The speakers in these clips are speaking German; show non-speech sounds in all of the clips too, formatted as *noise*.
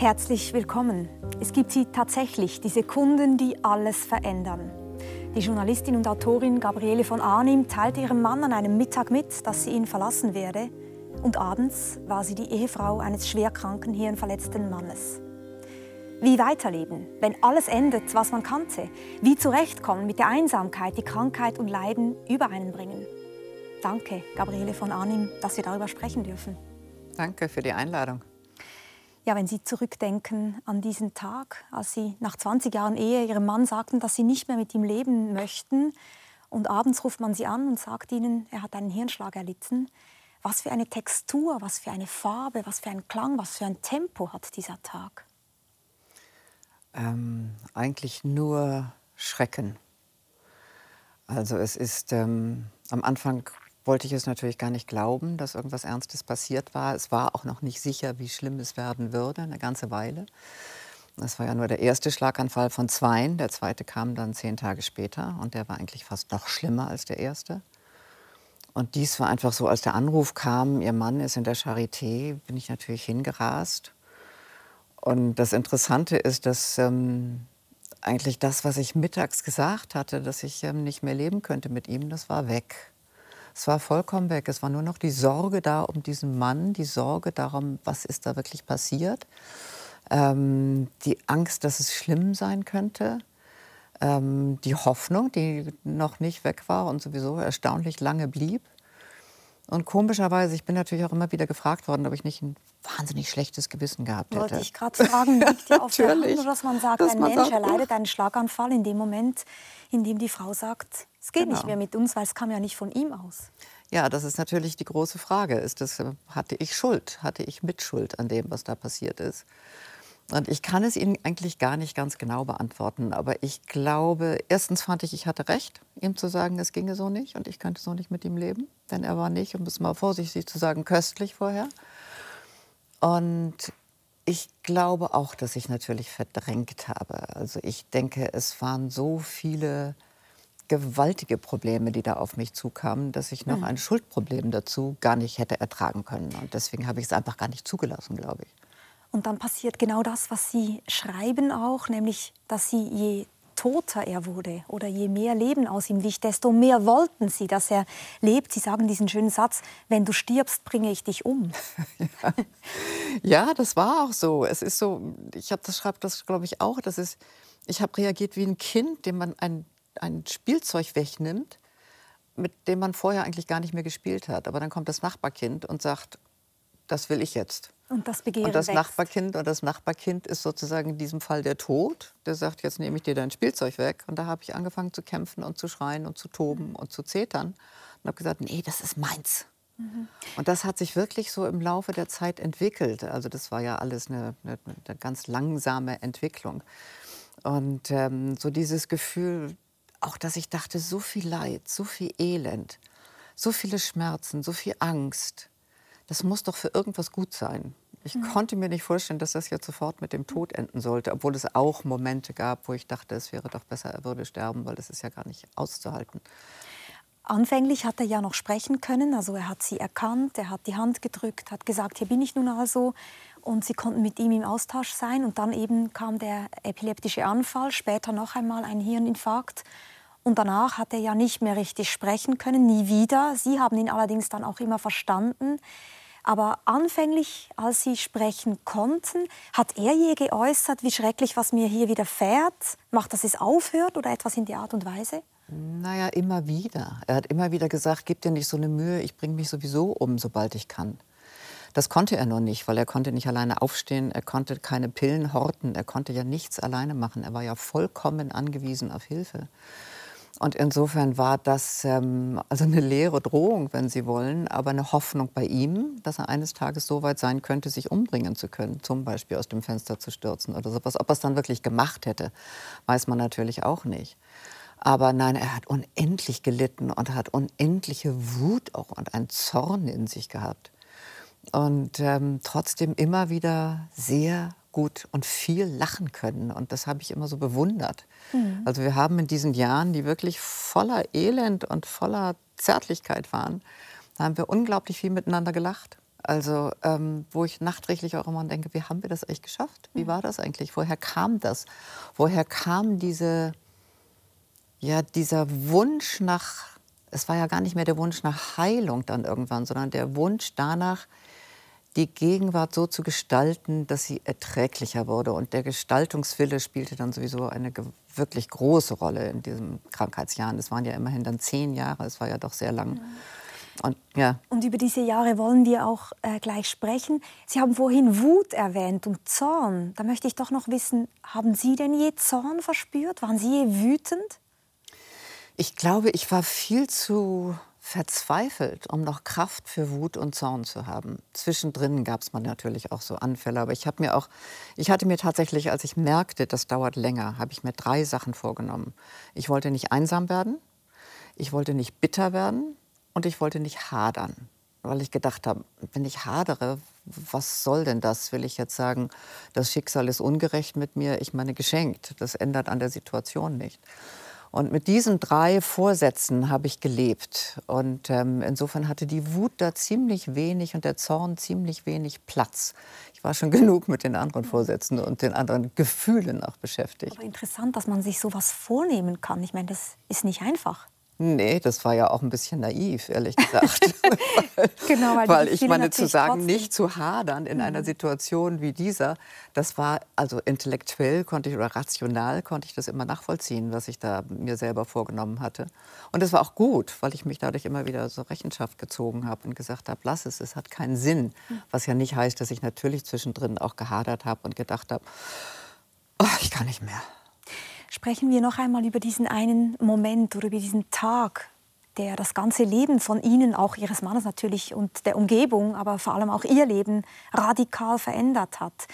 Herzlich willkommen. Es gibt sie tatsächlich, die Sekunden, die alles verändern. Die Journalistin und Autorin Gabriele von Arnim teilte ihrem Mann an einem Mittag mit, dass sie ihn verlassen werde. Und abends war sie die Ehefrau eines schwerkranken, hirnverletzten Mannes. Wie weiterleben, wenn alles endet, was man kannte? Wie zurechtkommen mit der Einsamkeit, die Krankheit und Leiden über einen bringen? Danke, Gabriele von Arnim, dass wir darüber sprechen dürfen. Danke für die Einladung. Ja, wenn Sie zurückdenken an diesen Tag, als Sie nach 20 Jahren Ehe Ihrem Mann sagten, dass Sie nicht mehr mit ihm leben möchten, und abends ruft man Sie an und sagt Ihnen, er hat einen Hirnschlag erlitten. Was für eine Textur, was für eine Farbe, was für ein Klang, was für ein Tempo hat dieser Tag? Ähm, eigentlich nur Schrecken. Also es ist ähm, am Anfang wollte ich es natürlich gar nicht glauben, dass irgendwas Ernstes passiert war. Es war auch noch nicht sicher, wie schlimm es werden würde, eine ganze Weile. Das war ja nur der erste Schlaganfall von zweien. Der zweite kam dann zehn Tage später und der war eigentlich fast noch schlimmer als der erste. Und dies war einfach so, als der Anruf kam, ihr Mann ist in der Charité, bin ich natürlich hingerast. Und das Interessante ist, dass ähm, eigentlich das, was ich mittags gesagt hatte, dass ich ähm, nicht mehr leben könnte mit ihm, das war weg. Es war vollkommen weg. Es war nur noch die Sorge da um diesen Mann, die Sorge darum, was ist da wirklich passiert. Ähm, die Angst, dass es schlimm sein könnte. Ähm, die Hoffnung, die noch nicht weg war und sowieso erstaunlich lange blieb. Und komischerweise, ich bin natürlich auch immer wieder gefragt worden, ob ich nicht ein wahnsinnig schlechtes Gewissen gehabt hätte. Wollte ich gerade fragen, liegt dir *laughs* auf der Hand, dass man sagt, dass ein man Mensch sagt, erleidet einen Schlaganfall in dem Moment, in dem die Frau sagt, es geht genau. nicht mehr mit uns, weil es kam ja nicht von ihm aus. Ja, das ist natürlich die große Frage. Ist das, hatte ich Schuld? Hatte ich Mitschuld an dem, was da passiert ist? Und ich kann es Ihnen eigentlich gar nicht ganz genau beantworten. Aber ich glaube, erstens fand ich, ich hatte recht, ihm zu sagen, es ginge so nicht und ich könnte so nicht mit ihm leben. Denn er war nicht, um es mal vorsichtig zu sagen, köstlich vorher. Und ich glaube auch, dass ich natürlich verdrängt habe. Also ich denke, es waren so viele gewaltige Probleme, die da auf mich zukamen, dass ich noch mhm. ein Schuldproblem dazu gar nicht hätte ertragen können. Und deswegen habe ich es einfach gar nicht zugelassen, glaube ich. Und dann passiert genau das, was Sie schreiben auch, nämlich, dass Sie je toter er wurde oder je mehr Leben aus ihm wich, desto mehr wollten sie, dass er lebt. Sie sagen diesen schönen Satz, wenn du stirbst, bringe ich dich um. *laughs* ja. ja, das war auch so. Es ist so, ich habe das schreibt das glaube ich auch, das ist ich habe reagiert wie ein Kind, dem man ein ein Spielzeug wegnimmt, mit dem man vorher eigentlich gar nicht mehr gespielt hat. Aber dann kommt das Nachbarkind und sagt, das will ich jetzt. Und das Begehren Und das wächst. Nachbarkind und das Nachbarkind ist sozusagen in diesem Fall der Tod. Der sagt, jetzt nehme ich dir dein Spielzeug weg. Und da habe ich angefangen zu kämpfen und zu schreien und zu toben und zu zetern. Und habe gesagt, nee, das ist meins. Mhm. Und das hat sich wirklich so im Laufe der Zeit entwickelt. Also das war ja alles eine, eine, eine ganz langsame Entwicklung. Und ähm, so dieses Gefühl, auch, dass ich dachte, so viel Leid, so viel Elend, so viele Schmerzen, so viel Angst, das muss doch für irgendwas gut sein. Ich mhm. konnte mir nicht vorstellen, dass das jetzt sofort mit dem Tod enden sollte, obwohl es auch Momente gab, wo ich dachte, es wäre doch besser, er würde sterben, weil das ist ja gar nicht auszuhalten. Anfänglich hat er ja noch sprechen können, also er hat sie erkannt, er hat die Hand gedrückt, hat gesagt, hier bin ich nun also und sie konnten mit ihm im Austausch sein und dann eben kam der epileptische Anfall, später noch einmal ein Hirninfarkt und danach hat er ja nicht mehr richtig sprechen können, nie wieder. Sie haben ihn allerdings dann auch immer verstanden. Aber anfänglich, als sie sprechen konnten, hat er je geäußert, wie schrecklich, was mir hier widerfährt? Macht, dass es aufhört oder etwas in der Art und Weise? Naja, immer wieder. Er hat immer wieder gesagt, gib dir nicht so eine Mühe, ich bringe mich sowieso um, sobald ich kann. Das konnte er noch nicht, weil er konnte nicht alleine aufstehen, er konnte keine Pillen horten, er konnte ja nichts alleine machen. Er war ja vollkommen angewiesen auf Hilfe. Und insofern war das ähm, also eine leere Drohung, wenn Sie wollen, aber eine Hoffnung bei ihm, dass er eines Tages so weit sein könnte, sich umbringen zu können, zum Beispiel aus dem Fenster zu stürzen oder sowas. Ob er es dann wirklich gemacht hätte, weiß man natürlich auch nicht. Aber nein, er hat unendlich gelitten und hat unendliche Wut auch und einen Zorn in sich gehabt. Und ähm, trotzdem immer wieder sehr gut und viel lachen können. Und das habe ich immer so bewundert. Mhm. Also wir haben in diesen Jahren, die wirklich voller Elend und voller Zärtlichkeit waren, da haben wir unglaublich viel miteinander gelacht. Also ähm, wo ich nachträglich auch immer denke, wie haben wir das eigentlich geschafft? Wie mhm. war das eigentlich? Woher kam das? Woher kam diese, ja, dieser Wunsch nach, es war ja gar nicht mehr der Wunsch nach Heilung dann irgendwann, sondern der Wunsch danach, die Gegenwart so zu gestalten, dass sie erträglicher wurde. Und der Gestaltungswille spielte dann sowieso eine wirklich große Rolle in diesen Krankheitsjahren. Es waren ja immerhin dann zehn Jahre, es war ja doch sehr lang. Und, ja. und über diese Jahre wollen wir auch äh, gleich sprechen. Sie haben vorhin Wut erwähnt und Zorn. Da möchte ich doch noch wissen, haben Sie denn je Zorn verspürt? Waren Sie je wütend? Ich glaube, ich war viel zu verzweifelt, um noch Kraft für Wut und Zorn zu haben. Zwischendrin gab es natürlich auch so Anfälle, aber ich habe mir auch, ich hatte mir tatsächlich, als ich merkte, das dauert länger, habe ich mir drei Sachen vorgenommen. Ich wollte nicht einsam werden, ich wollte nicht bitter werden und ich wollte nicht hadern, weil ich gedacht habe, wenn ich hadere, was soll denn das? Will ich jetzt sagen, das Schicksal ist ungerecht mit mir? Ich meine, geschenkt. Das ändert an der Situation nicht. Und mit diesen drei Vorsätzen habe ich gelebt. Und ähm, insofern hatte die Wut da ziemlich wenig und der Zorn ziemlich wenig Platz. Ich war schon *laughs* genug mit den anderen Vorsätzen und den anderen Gefühlen auch beschäftigt. Aber interessant, dass man sich sowas vornehmen kann. Ich meine, das ist nicht einfach. Nee, das war ja auch ein bisschen naiv, ehrlich gesagt. *laughs* genau, weil, weil ich meine, zu sagen, trotzdem. nicht zu hadern in mhm. einer Situation wie dieser, das war, also intellektuell konnte ich oder rational konnte ich das immer nachvollziehen, was ich da mir selber vorgenommen hatte. Und es war auch gut, weil ich mich dadurch immer wieder so Rechenschaft gezogen habe und gesagt habe, lass es, es hat keinen Sinn. Mhm. Was ja nicht heißt, dass ich natürlich zwischendrin auch gehadert habe und gedacht habe, oh, ich kann nicht mehr sprechen wir noch einmal über diesen einen Moment oder über diesen Tag, der das ganze Leben von Ihnen, auch Ihres Mannes natürlich und der Umgebung, aber vor allem auch Ihr Leben radikal verändert hat.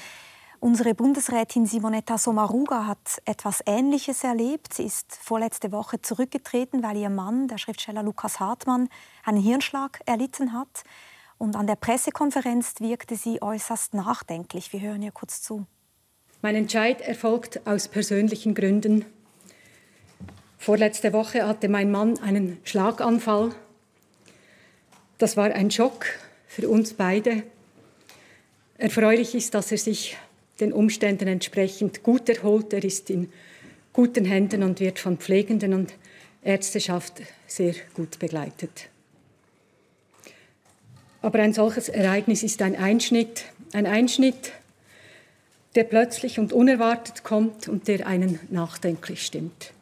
Unsere Bundesrätin Simonetta Sommaruga hat etwas Ähnliches erlebt. Sie ist vorletzte Woche zurückgetreten, weil ihr Mann, der Schriftsteller Lukas Hartmann, einen Hirnschlag erlitten hat. Und an der Pressekonferenz wirkte sie äußerst nachdenklich. Wir hören ihr kurz zu. Mein Entscheid erfolgt aus persönlichen Gründen. Vorletzte Woche hatte mein Mann einen Schlaganfall. Das war ein Schock für uns beide. Erfreulich ist, dass er sich den Umständen entsprechend gut erholt. Er ist in guten Händen und wird von Pflegenden und Ärzteschaft sehr gut begleitet. Aber ein solches Ereignis ist ein Einschnitt, ein Einschnitt, der plötzlich und unerwartet kommt und der einen nachdenklich stimmt.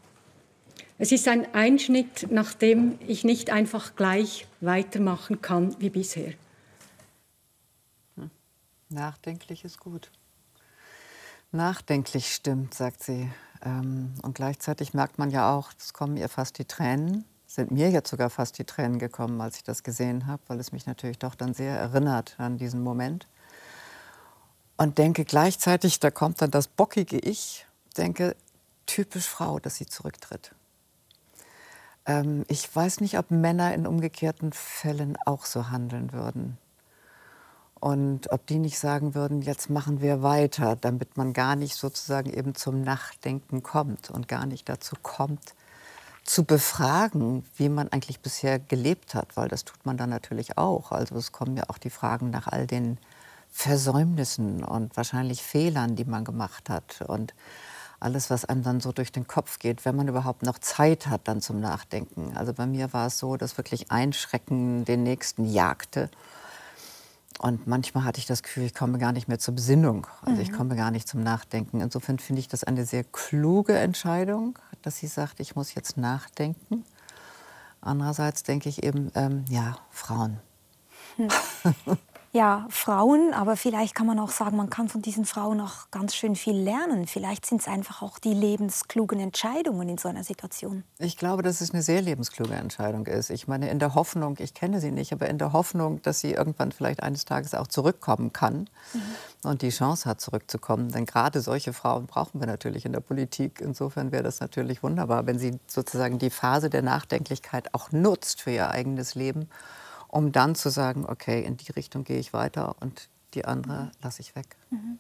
Es ist ein Einschnitt, nach dem ich nicht einfach gleich weitermachen kann wie bisher. Nachdenklich ist gut. Nachdenklich stimmt, sagt sie. Ähm, und gleichzeitig merkt man ja auch, es kommen ihr fast die Tränen, sind mir jetzt sogar fast die Tränen gekommen, als ich das gesehen habe, weil es mich natürlich doch dann sehr erinnert an diesen Moment und denke gleichzeitig, da kommt dann das bockige Ich, denke, typisch Frau, dass sie zurücktritt. Ähm, ich weiß nicht, ob Männer in umgekehrten Fällen auch so handeln würden. Und ob die nicht sagen würden, jetzt machen wir weiter, damit man gar nicht sozusagen eben zum Nachdenken kommt und gar nicht dazu kommt, zu befragen, wie man eigentlich bisher gelebt hat, weil das tut man dann natürlich auch. Also es kommen ja auch die Fragen nach all den Versäumnissen und wahrscheinlich Fehlern, die man gemacht hat und alles, was einem dann so durch den Kopf geht, wenn man überhaupt noch Zeit hat dann zum Nachdenken. Also bei mir war es so, dass wirklich ein Schrecken den nächsten jagte. Und manchmal hatte ich das Gefühl, ich komme gar nicht mehr zur Besinnung. Also ich mhm. komme gar nicht zum Nachdenken. Insofern finde ich das eine sehr kluge Entscheidung, dass sie sagt, ich muss jetzt nachdenken. Andererseits denke ich eben, ähm, ja, Frauen. Hm. *laughs* ja, Frauen, aber vielleicht kann man auch sagen, man kann von diesen Frauen auch ganz schön viel lernen. Vielleicht sind es einfach auch die lebensklugen Entscheidungen in so einer Situation. Ich glaube, dass es eine sehr lebenskluge Entscheidung ist. Ich meine, in der Hoffnung, ich kenne sie nicht, aber in der Hoffnung, dass sie irgendwann vielleicht eines Tages auch zurückkommen kann mhm. und die Chance hat, zurückzukommen. Denn gerade solche Frauen brauchen wir natürlich in der Politik. Insofern wäre das natürlich wunderbar, wenn sie sozusagen die Phase der Nachdenklichkeit auch nutzt für ihr eigenes Leben um dann zu sagen, okay, in die Richtung gehe ich weiter und die andere lasse ich weg. Mhm.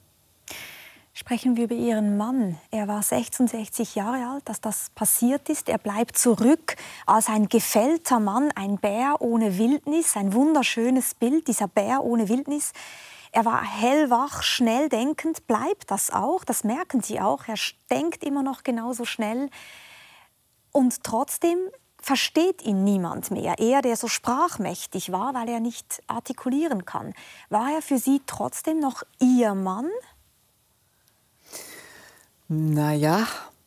Sprechen wir über Ihren Mann. Er war 66 Jahre alt, als das passiert ist. Er bleibt zurück als ein gefällter Mann, ein Bär ohne Wildnis, ein wunderschönes Bild, dieser Bär ohne Wildnis. Er war hellwach, schnell denkend, bleibt das auch, das merken Sie auch. Er denkt immer noch genauso schnell. Und trotzdem versteht ihn niemand mehr. Er, der so sprachmächtig war, weil er nicht artikulieren kann. War er für Sie trotzdem noch Ihr Mann? Naja,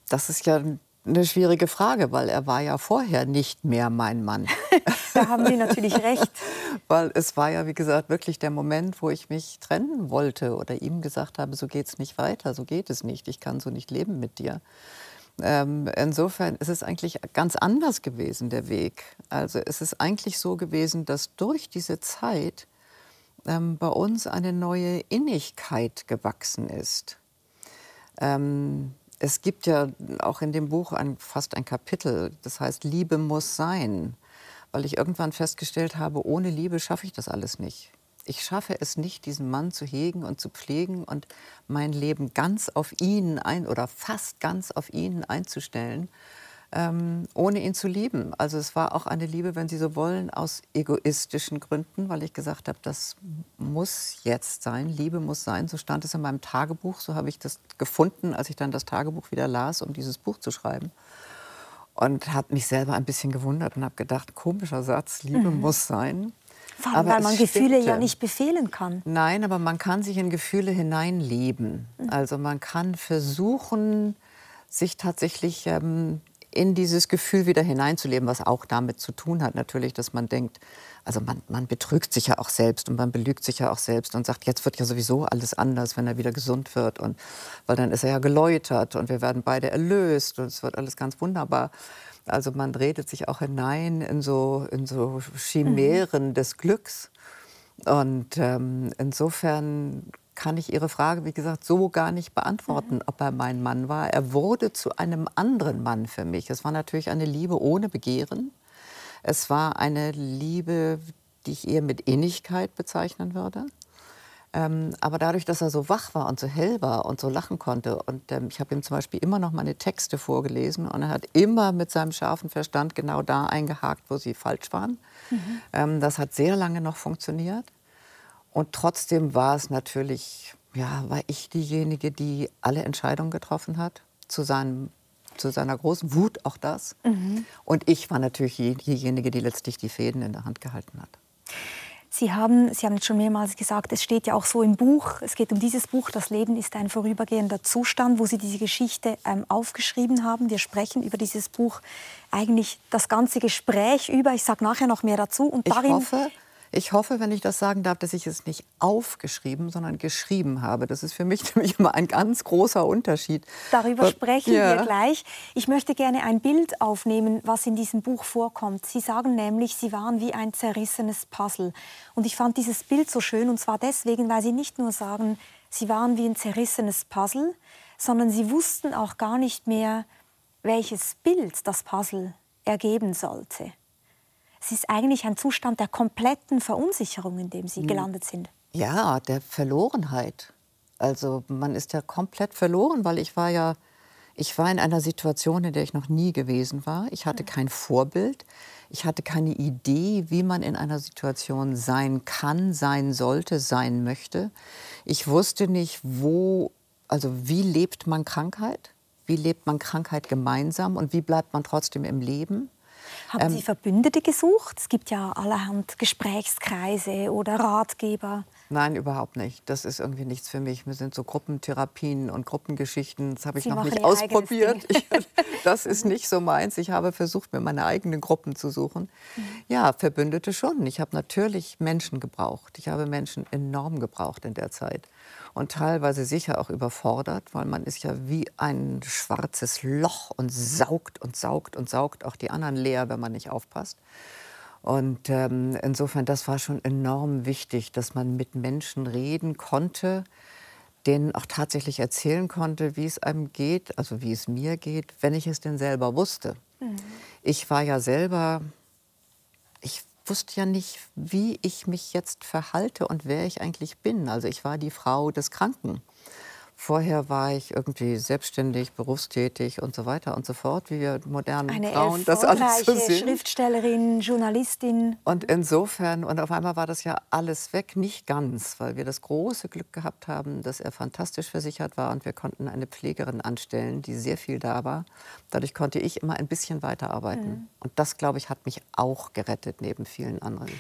das ist ja eine schwierige Frage, weil er war ja vorher nicht mehr mein Mann. *laughs* da haben Sie natürlich recht. *laughs* weil es war ja, wie gesagt, wirklich der Moment, wo ich mich trennen wollte oder ihm gesagt habe, so geht es nicht weiter, so geht es nicht, ich kann so nicht leben mit dir. Ähm, insofern ist es eigentlich ganz anders gewesen, der Weg. Also es ist eigentlich so gewesen, dass durch diese Zeit ähm, bei uns eine neue Innigkeit gewachsen ist. Ähm, es gibt ja auch in dem Buch ein, fast ein Kapitel, das heißt Liebe muss sein, weil ich irgendwann festgestellt habe, ohne Liebe schaffe ich das alles nicht. Ich schaffe es nicht, diesen Mann zu hegen und zu pflegen und mein Leben ganz auf ihn ein oder fast ganz auf ihn einzustellen ähm, ohne ihn zu lieben. Also es war auch eine Liebe, wenn Sie so wollen, aus egoistischen Gründen, weil ich gesagt habe, das muss jetzt sein, Liebe muss sein. So stand es in meinem Tagebuch, so habe ich das gefunden, als ich dann das Tagebuch wieder las, um dieses Buch zu schreiben. Und habe mich selber ein bisschen gewundert und habe gedacht, komischer Satz, Liebe mhm. muss sein. Vor allem, weil man Gefühle stimmte. ja nicht befehlen kann. Nein, aber man kann sich in Gefühle hineinleben. Mhm. Also man kann versuchen, sich tatsächlich ähm, in dieses Gefühl wieder hineinzuleben, was auch damit zu tun hat, natürlich, dass man denkt, also man, man betrügt sich ja auch selbst und man belügt sich ja auch selbst und sagt, jetzt wird ja sowieso alles anders, wenn er wieder gesund wird und weil dann ist er ja geläutert und wir werden beide erlöst und es wird alles ganz wunderbar. Also man redet sich auch hinein in so, in so Chimären mhm. des Glücks. Und ähm, insofern kann ich Ihre Frage, wie gesagt, so gar nicht beantworten, mhm. ob er mein Mann war. Er wurde zu einem anderen Mann für mich. Es war natürlich eine Liebe ohne Begehren. Es war eine Liebe, die ich eher mit Innigkeit bezeichnen würde. Ähm, aber dadurch, dass er so wach war und so hell war und so lachen konnte, und ähm, ich habe ihm zum Beispiel immer noch meine Texte vorgelesen und er hat immer mit seinem scharfen Verstand genau da eingehakt, wo sie falsch waren. Mhm. Ähm, das hat sehr lange noch funktioniert. Und trotzdem war es natürlich, ja, war ich diejenige, die alle Entscheidungen getroffen hat, zu, seinem, zu seiner großen Wut auch das. Mhm. Und ich war natürlich diejenige, die letztlich die Fäden in der Hand gehalten hat. Sie haben, Sie haben schon mehrmals gesagt, es steht ja auch so im Buch, es geht um dieses Buch, Das Leben ist ein vorübergehender Zustand, wo Sie diese Geschichte ähm, aufgeschrieben haben. Wir sprechen über dieses Buch eigentlich das ganze Gespräch über. Ich sage nachher noch mehr dazu. Und darin, ich hoffe, ich hoffe, wenn ich das sagen darf, dass ich es nicht aufgeschrieben, sondern geschrieben habe. Das ist für mich *laughs* nämlich immer ein ganz großer Unterschied. Darüber sprechen ja. wir gleich. Ich möchte gerne ein Bild aufnehmen, was in diesem Buch vorkommt. Sie sagen nämlich, Sie waren wie ein zerrissenes Puzzle. Und ich fand dieses Bild so schön, und zwar deswegen, weil Sie nicht nur sagen, Sie waren wie ein zerrissenes Puzzle, sondern Sie wussten auch gar nicht mehr, welches Bild das Puzzle ergeben sollte es ist eigentlich ein Zustand der kompletten Verunsicherung, in dem Sie hm. gelandet sind. Ja, der Verlorenheit. Also man ist ja komplett verloren, weil ich war ja, ich war in einer Situation, in der ich noch nie gewesen war. Ich hatte hm. kein Vorbild. Ich hatte keine Idee, wie man in einer Situation sein kann, sein sollte, sein möchte. Ich wusste nicht, wo, also wie lebt man Krankheit? Wie lebt man Krankheit gemeinsam und wie bleibt man trotzdem im Leben? Haben ähm, Sie Verbündete gesucht? Es gibt ja allerhand Gesprächskreise oder Ratgeber. Nein, überhaupt nicht. Das ist irgendwie nichts für mich. Mir sind so Gruppentherapien und Gruppengeschichten, das habe ich Sie noch nicht ausprobiert. *laughs* Ich, das ist *laughs* nicht so meins. Ich habe versucht, mir meine eigenen Gruppen zu suchen. Mhm. Ja, Verbündete schon. Ich habe natürlich Menschen gebraucht. Ich habe Menschen enorm gebraucht in der Zeit und teilweise sicher auch überfordert, weil man ist ja wie ein schwarzes Loch und saugt und saugt und saugt auch die anderen leer, wenn man nicht aufpasst. Und ähm, insofern, das war schon enorm wichtig, dass man mit Menschen reden konnte, denen auch tatsächlich erzählen konnte, wie es einem geht, also wie es mir geht, wenn ich es denn selber wusste. Mhm. Ich war ja selber, ich wusste ja nicht, wie ich mich jetzt verhalte und wer ich eigentlich bin. Also ich war die Frau des Kranken, Vorher war ich irgendwie selbstständig, berufstätig und so weiter und so fort, wie wir modernen Eine Frauen das alles so sind. Schriftstellerin, Journalistin. Und insofern, und auf einmal war das ja alles weg, nicht ganz, weil wir das große Glück gehabt haben, dass er fantastisch versichert war und wir konnten eine Pflegerin anstellen, die sehr viel da war. Dadurch konnte ich immer ein bisschen weiterarbeiten. Mhm. Und das, glaube ich, hat mich auch gerettet, neben vielen anderen.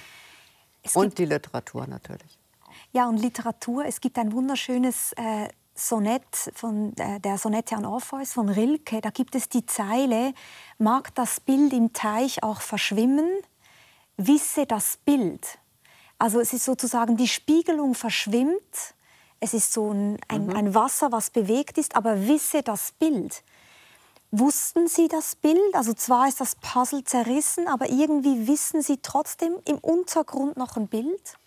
Und die Literatur natürlich. Ja, und Literatur. Es gibt ein wunderschönes äh, Sonett von äh, der Sonette an Orpheus von Rilke. Da gibt es die Zeile: Mag das Bild im Teich auch verschwimmen, wisse das Bild. Also es ist sozusagen die Spiegelung verschwimmt. Es ist so ein, ein, mhm. ein Wasser, was bewegt ist, aber wisse das Bild. Wussten Sie das Bild? Also zwar ist das Puzzle zerrissen, aber irgendwie wissen Sie trotzdem im Untergrund noch ein Bild?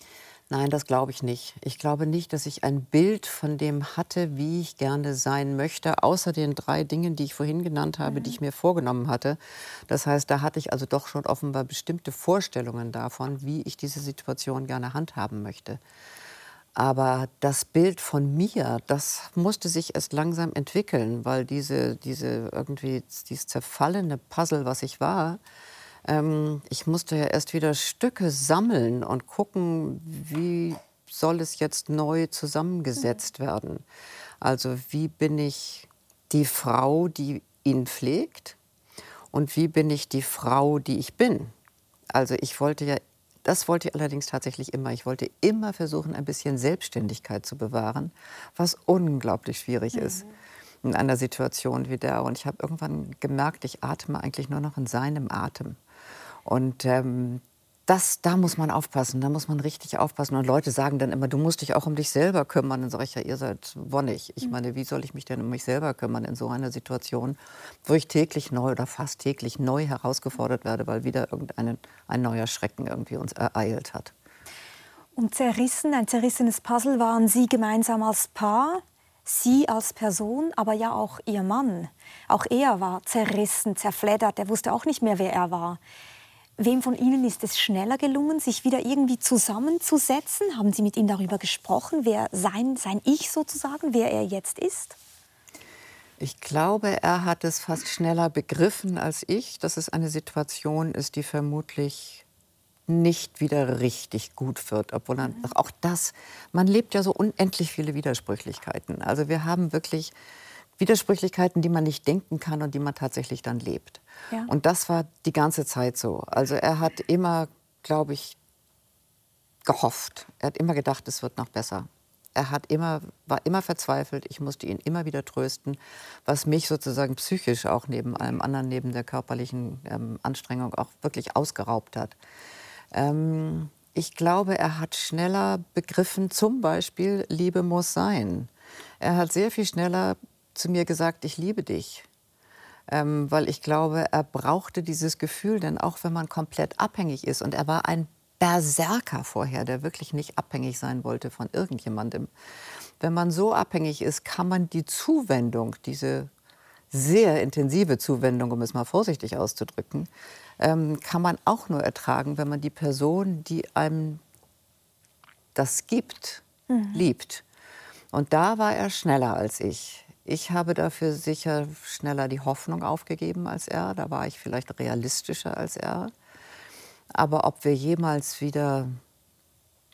Nein, das glaube ich nicht. Ich glaube nicht, dass ich ein Bild von dem hatte, wie ich gerne sein möchte, außer den drei Dingen, die ich vorhin genannt habe, mhm. die ich mir vorgenommen hatte. Das heißt, da hatte ich also doch schon offenbar bestimmte Vorstellungen davon, wie ich diese Situation gerne handhaben möchte. Aber das Bild von mir, das musste sich erst langsam entwickeln, weil diese, diese irgendwie dieses zerfallene Puzzle, was ich war, ähm, ich musste ja erst wieder Stücke sammeln und gucken, wie soll es jetzt neu zusammengesetzt werden. Also wie bin ich die Frau, die ihn pflegt und wie bin ich die Frau, die ich bin. Also ich wollte ja, das wollte ich allerdings tatsächlich immer. Ich wollte immer versuchen, ein bisschen Selbstständigkeit zu bewahren, was unglaublich schwierig mhm. ist in einer Situation wie der. Und ich habe irgendwann gemerkt, ich atme eigentlich nur noch in seinem Atem. Und ähm, das, da muss man aufpassen, da muss man richtig aufpassen. Und Leute sagen dann immer, du musst dich auch um dich selber kümmern. Dann sage ich ja, ihr seid wonnig. Ich mhm. meine, wie soll ich mich denn um mich selber kümmern in so einer Situation, wo ich täglich neu oder fast täglich neu herausgefordert werde, weil wieder irgendein ein neuer Schrecken irgendwie uns ereilt hat. Und zerrissen, ein zerrissenes Puzzle waren Sie gemeinsam als Paar, Sie als Person, aber ja auch Ihr Mann. Auch er war zerrissen, zerfleddert, er wusste auch nicht mehr, wer er war. Wem von Ihnen ist es schneller gelungen, sich wieder irgendwie zusammenzusetzen? Haben Sie mit ihm darüber gesprochen, wer sein, sein Ich sozusagen, wer er jetzt ist? Ich glaube, er hat es fast schneller begriffen als ich, dass es eine Situation ist, die vermutlich nicht wieder richtig gut wird, obwohl dann mhm. auch das, man lebt ja so unendlich viele Widersprüchlichkeiten. Also wir haben wirklich Widersprüchlichkeiten, die man nicht denken kann und die man tatsächlich dann lebt. Ja. Und das war die ganze Zeit so. Also er hat immer, glaube ich, gehofft. Er hat immer gedacht, es wird noch besser. Er hat immer, war immer verzweifelt. Ich musste ihn immer wieder trösten, was mich sozusagen psychisch auch neben allem anderen, neben der körperlichen ähm, Anstrengung auch wirklich ausgeraubt hat. Ähm, ich glaube, er hat schneller begriffen, zum Beispiel, Liebe muss sein. Er hat sehr viel schneller zu mir gesagt, ich liebe dich. Ähm, weil ich glaube, er brauchte dieses Gefühl, denn auch wenn man komplett abhängig ist, und er war ein Berserker vorher, der wirklich nicht abhängig sein wollte von irgendjemandem. Wenn man so abhängig ist, kann man die Zuwendung, diese sehr intensive Zuwendung, um es mal vorsichtig auszudrücken, ähm, kann man auch nur ertragen, wenn man die Person, die einem das gibt, mhm. liebt. Und da war er schneller als ich. Ich habe dafür sicher schneller die Hoffnung aufgegeben als er. Da war ich vielleicht realistischer als er. Aber ob wir jemals wieder,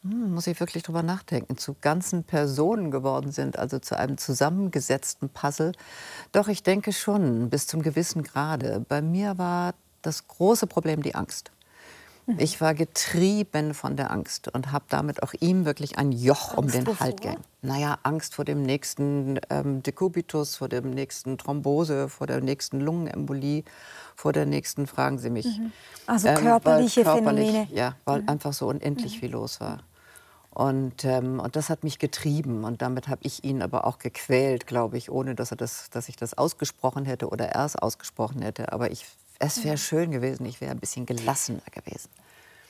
hm, muss ich wirklich drüber nachdenken, zu ganzen Personen geworden sind, also zu einem zusammengesetzten Puzzle, doch ich denke schon, bis zum gewissen Grade. Bei mir war das große Problem die Angst. Ich war getrieben von der Angst und habe damit auch ihm wirklich ein Joch Angst um den Hals gegeben. Naja, Angst vor dem nächsten ähm, Dekubitus, vor dem nächsten Thrombose, vor der nächsten Lungenembolie, vor der nächsten, fragen Sie mich. Mhm. Also körperliche ähm, körperlich, Phänomene. Ja, weil mhm. einfach so unendlich mhm. viel los war. Und, ähm, und das hat mich getrieben und damit habe ich ihn aber auch gequält, glaube ich, ohne dass, er das, dass ich das ausgesprochen hätte oder er es ausgesprochen hätte. Aber ich es wäre schön gewesen, ich wäre ein bisschen gelassener gewesen.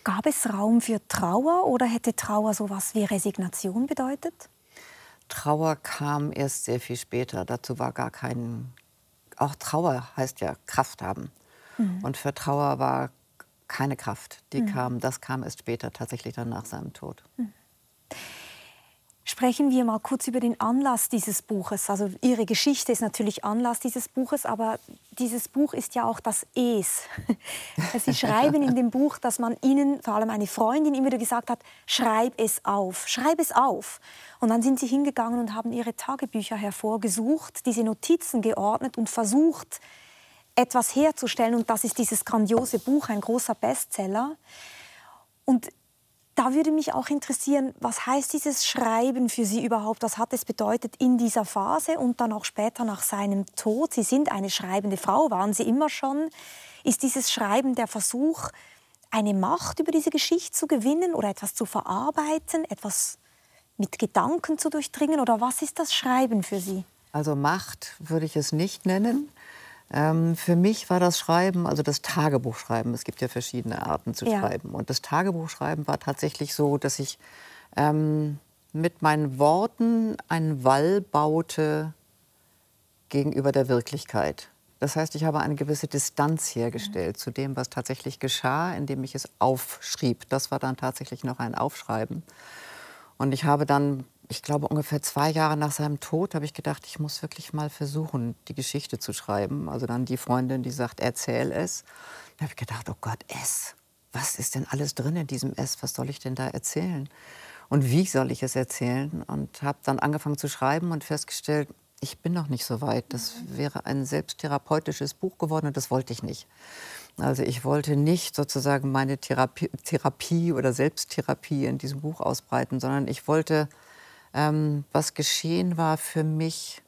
Gab es Raum für Trauer oder hätte Trauer so etwas wie Resignation bedeutet? Trauer kam erst sehr viel später. Dazu war gar kein. Auch Trauer heißt ja Kraft haben. Mhm. Und für Trauer war keine Kraft. Die mhm. kam, das kam erst später, tatsächlich dann nach seinem Tod. Mhm. Sprechen wir mal kurz über den Anlass dieses Buches. Also Ihre Geschichte ist natürlich Anlass dieses Buches, aber dieses Buch ist ja auch das Es. *laughs* Sie schreiben in dem Buch, dass man Ihnen, vor allem eine Freundin, immer wieder gesagt hat, schreib es auf, schreib es auf. Und dann sind Sie hingegangen und haben Ihre Tagebücher hervorgesucht, diese Notizen geordnet und versucht, etwas herzustellen. Und das ist dieses grandiose Buch, ein großer Bestseller. Und da würde mich auch interessieren, was heißt dieses Schreiben für Sie überhaupt? Was hat es bedeutet in dieser Phase und dann auch später nach seinem Tod? Sie sind eine schreibende Frau, waren Sie immer schon. Ist dieses Schreiben der Versuch, eine Macht über diese Geschichte zu gewinnen oder etwas zu verarbeiten, etwas mit Gedanken zu durchdringen? Oder was ist das Schreiben für Sie? Also Macht würde ich es nicht nennen. Ähm, für mich war das Schreiben, also das Tagebuchschreiben, es gibt ja verschiedene Arten zu ja. schreiben. Und das Tagebuchschreiben war tatsächlich so, dass ich ähm, mit meinen Worten einen Wall baute gegenüber der Wirklichkeit. Das heißt, ich habe eine gewisse Distanz hergestellt mhm. zu dem, was tatsächlich geschah, indem ich es aufschrieb. Das war dann tatsächlich noch ein Aufschreiben. Und ich habe dann ich glaube, ungefähr zwei Jahre nach seinem Tod habe ich gedacht, ich muss wirklich mal versuchen, die Geschichte zu schreiben. Also dann die Freundin, die sagt, erzähl es. Da habe ich gedacht, oh Gott, S. Was ist denn alles drin in diesem S? Was soll ich denn da erzählen? Und wie soll ich es erzählen? Und habe dann angefangen zu schreiben und festgestellt, ich bin noch nicht so weit. Das wäre ein selbsttherapeutisches Buch geworden und das wollte ich nicht. Also ich wollte nicht sozusagen meine Therapie, Therapie oder Selbsttherapie in diesem Buch ausbreiten, sondern ich wollte ähm, was geschehen war für mich,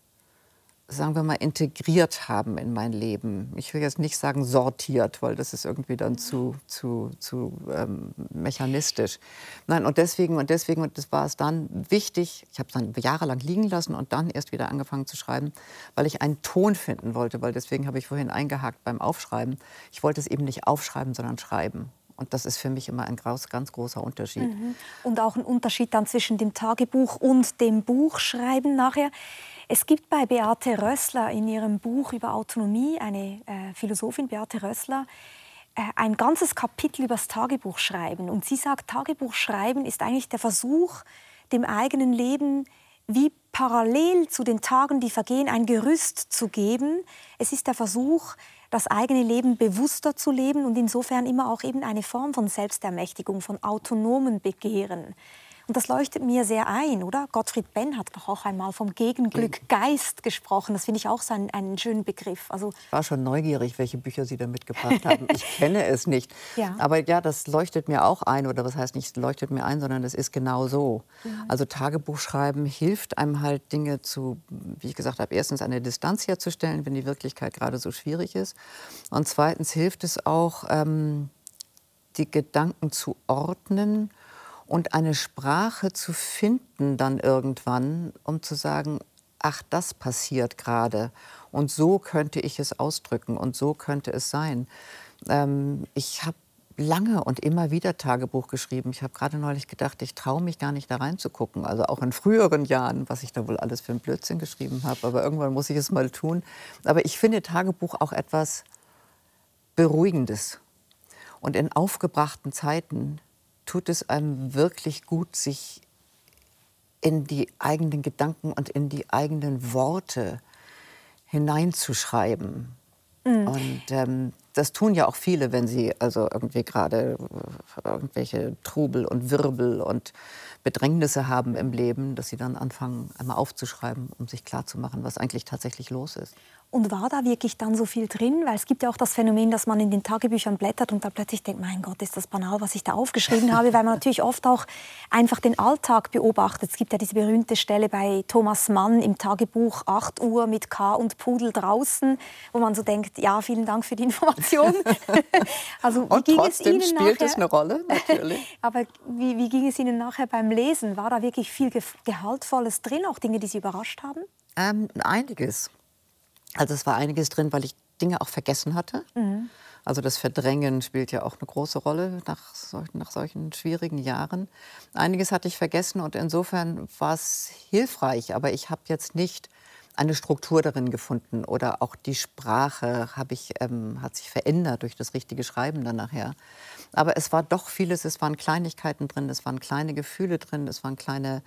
sagen wir mal, integriert haben in mein Leben. Ich will jetzt nicht sagen sortiert, weil das ist irgendwie dann zu, zu, zu ähm, mechanistisch. Nein, und deswegen, und deswegen, und das war es dann wichtig, ich habe es dann jahrelang liegen lassen und dann erst wieder angefangen zu schreiben, weil ich einen Ton finden wollte, weil deswegen habe ich vorhin eingehakt beim Aufschreiben. Ich wollte es eben nicht aufschreiben, sondern schreiben. Und das ist für mich immer ein ganz, ganz großer Unterschied. Mhm. Und auch ein Unterschied dann zwischen dem Tagebuch und dem Buchschreiben nachher. Es gibt bei Beate Rössler in ihrem Buch über Autonomie, eine äh, Philosophin Beate Rössler, äh, ein ganzes Kapitel über das Tagebuchschreiben. Und sie sagt, Tagebuchschreiben ist eigentlich der Versuch, dem eigenen Leben wie parallel zu den Tagen, die vergehen, ein Gerüst zu geben. Es ist der Versuch, das eigene Leben bewusster zu leben und insofern immer auch eben eine Form von Selbstermächtigung, von autonomen Begehren. Und das leuchtet mir sehr ein, oder? Gottfried Benn hat doch auch einmal vom Gegenglück Geist gesprochen. Das finde ich auch so einen, einen, schönen Begriff. Also ich war schon neugierig, welche Bücher Sie da mitgebracht haben. *laughs* Ich kenne es nicht. Ja. Aber ja, das leuchtet mir auch ein. Oder was heißt nicht leuchtet mir ein, sondern es ist genau so. Mhm. Also Tagebuchschreiben hilft einem halt Dinge zu, wie ich gesagt habe, erstens eine Distanz herzustellen, wenn die Wirklichkeit gerade so schwierig ist. Und zweitens hilft es auch, ähm, die Gedanken zu ordnen und eine Sprache zu finden dann irgendwann, um zu sagen, ach, das passiert gerade und so könnte ich es ausdrücken und so könnte es sein. Ähm, ich habe lange und immer wieder Tagebuch geschrieben. Ich habe gerade neulich gedacht, ich traue mich gar nicht da reinzugucken. Also auch in früheren Jahren, was ich da wohl alles für einen Blödsinn geschrieben habe. Aber irgendwann muss ich es mal tun. Aber ich finde Tagebuch auch etwas Beruhigendes. Und in aufgebrachten Zeiten tut es einem wirklich gut, sich in die eigenen Gedanken und in die eigenen Worte hineinzuschreiben. Mhm. Und ähm, das tun ja auch viele, wenn sie also irgendwie gerade äh, irgendwelche Trubel und Wirbel und Bedrängnisse haben im Leben, dass sie dann anfangen, einmal aufzuschreiben, um sich klarzumachen, was eigentlich tatsächlich los ist. Und war da wirklich dann so viel drin? Weil es gibt ja auch das Phänomen, dass man in den Tagebüchern blättert und dann plötzlich denkt, mein Gott, ist das banal, was ich da aufgeschrieben habe, weil man natürlich oft auch einfach den Alltag beobachtet. Es gibt ja diese berühmte Stelle bei Thomas Mann im Tagebuch 8 Uhr mit K und Pudel draußen, wo man so denkt, ja, vielen Dank für die Information. *laughs* also, wie und ging trotzdem es Ihnen spielt nachher? es eine Rolle, natürlich. *laughs* Aber wie, wie ging es Ihnen nachher beim Lesen? War da wirklich viel Gehaltvolles drin, auch Dinge, die Sie überrascht haben? Ähm, einiges. Also es war einiges drin, weil ich Dinge auch vergessen hatte. Mhm. Also das Verdrängen spielt ja auch eine große Rolle nach, solchen, nach solchen schwierigen Jahren. Einiges hatte ich vergessen und insofern war es hilfreich. Aber ich habe jetzt nicht eine Struktur darin gefunden oder auch die Sprache ich, ähm, hat sich verändert durch das richtige Schreiben dann nachher. Aber es war doch vieles, es waren Kleinigkeiten drin, es waren kleine Gefühle drin, es waren kleine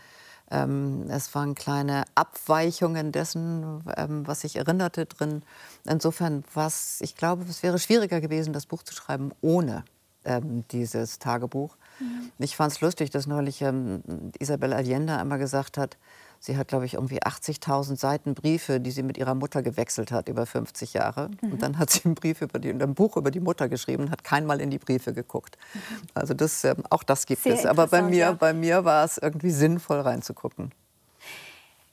Ähm, es waren kleine Abweichungen dessen, ähm, was ich erinnerte drin. Insofern war es, ich glaube, es wäre schwieriger gewesen, das Buch zu schreiben ohne ähm, dieses Tagebuch. Mhm. Ich fand es lustig, dass neulich ähm, Isabel Allende einmal gesagt hat, Sie hat, glaube ich, irgendwie 80.000 Seiten Briefe, die sie mit ihrer Mutter gewechselt hat über 50 Jahre. Mhm. Und dann hat sie einen Brief über die, ein Buch über die Mutter geschrieben und hat keinmal in die Briefe geguckt. Mhm. Also das, äh, auch das gibt Sehr es. Aber bei mir, ja. bei mir war es irgendwie sinnvoll reinzugucken.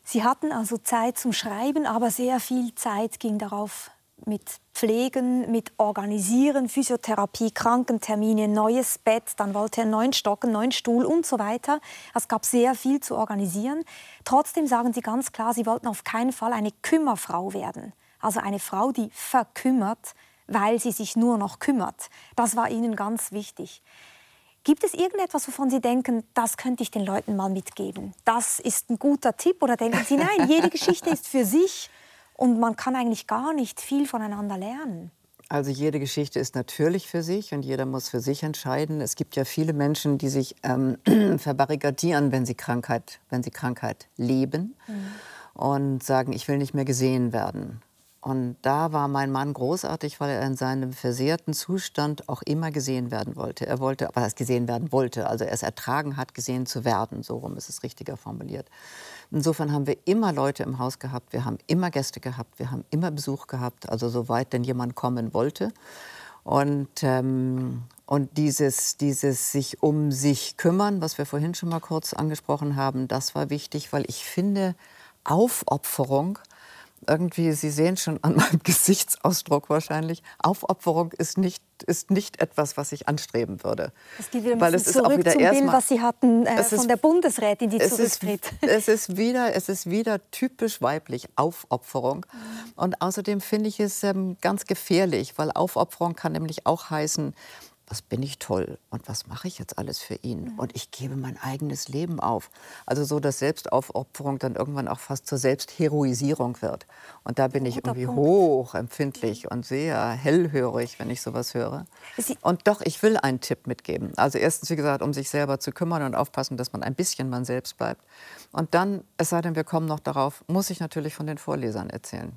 Sie hatten also Zeit zum Schreiben, aber sehr viel Zeit ging darauf mit Pflegen, mit Organisieren, Physiotherapie, Krankentermine, neues Bett, dann wollte er einen neuen Stock, einen neuen Stuhl und so weiter. Es gab sehr viel zu organisieren. Trotzdem sagen Sie ganz klar, Sie wollten auf keinen Fall eine Kümmerfrau werden. Also eine Frau, die verkümmert, weil sie sich nur noch kümmert. Das war Ihnen ganz wichtig. Gibt es irgendetwas, wovon Sie denken, das könnte ich den Leuten mal mitgeben? Das ist ein guter Tipp? Oder denken Sie, nein, jede Geschichte ist für sich und man kann eigentlich gar nicht viel voneinander lernen. Also jede Geschichte ist natürlich für sich und jeder muss für sich entscheiden. Es gibt ja viele Menschen, die sich ähm, *clears throat* verbarrikadieren, wenn sie Krankheit, wenn sie Krankheit leben mhm. und sagen, ich will nicht mehr gesehen werden. Und da war mein Mann großartig, weil er in seinem versehrten Zustand auch immer gesehen werden wollte. Er wollte, was gesehen werden wollte, also er es ertragen hat, gesehen zu werden. So rum ist es richtiger formuliert. Insofern haben wir immer Leute im Haus gehabt, wir haben immer Gäste gehabt, wir haben immer Besuch gehabt, also soweit denn jemand kommen wollte. Und, ähm, und dieses, dieses sich um sich kümmern, was wir vorhin schon mal kurz angesprochen haben, das war wichtig, weil ich finde, Aufopferung irgendwie, Sie sehen schon an meinem *laughs* Gesichtsausdruck wahrscheinlich, Aufopferung ist nicht, ist nicht etwas, was ich anstreben würde. Das geht wieder Weil es zurück ist auch wieder zum Bild, was Sie hatten äh, von ist, der Bundesrätin, die zurücktritt. Ist, *laughs* es, ist wieder, es ist wieder typisch weiblich, Aufopferung. Mhm. Und außerdem finde ich es ähm, ganz gefährlich, weil Aufopferung kann nämlich auch heißen, was bin ich toll und was mache ich jetzt alles für ihn? Und ich gebe mein eigenes Leben auf. Also so, dass Selbstaufopferung dann irgendwann auch fast zur Selbstheroisierung wird. Und da bin ich irgendwie Punkt. hochempfindlich und sehr hellhörig, wenn ich sowas höre. Und doch, ich will einen Tipp mitgeben. Also erstens, wie gesagt, um sich selber zu kümmern und aufpassen, dass man ein bisschen man selbst bleibt. Und dann, es sei denn, wir kommen noch darauf, muss ich natürlich von den Vorlesern erzählen.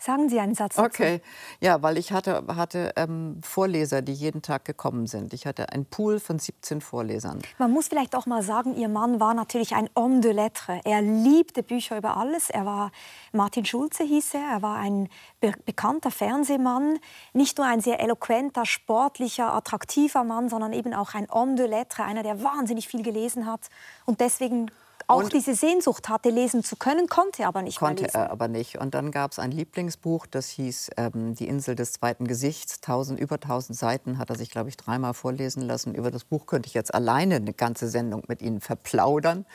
Sagen Sie einen Satz dazu. Okay, ja, weil ich hatte, hatte ähm, Vorleser, die jeden Tag gekommen sind. Ich hatte einen Pool von 17 Vorlesern. Man muss vielleicht auch mal sagen, Ihr Mann war natürlich ein Homme de lettres. Er liebte Bücher über alles. Er war, Martin Schulze hieß er, er war ein be bekannter Fernsehmann. Nicht nur ein sehr eloquenter, sportlicher, attraktiver Mann, sondern eben auch ein Homme de lettres, einer, der wahnsinnig viel gelesen hat und deswegen auch und diese Sehnsucht hatte, lesen zu können, konnte er aber nicht Konnte er aber nicht. Und dann gab es ein Lieblingsbuch, das hieß ähm, Die Insel des zweiten Gesichts. Tausend, über 1000 Seiten hat er sich, glaube ich, dreimal vorlesen lassen. Über das Buch könnte ich jetzt alleine eine ganze Sendung mit Ihnen verplaudern.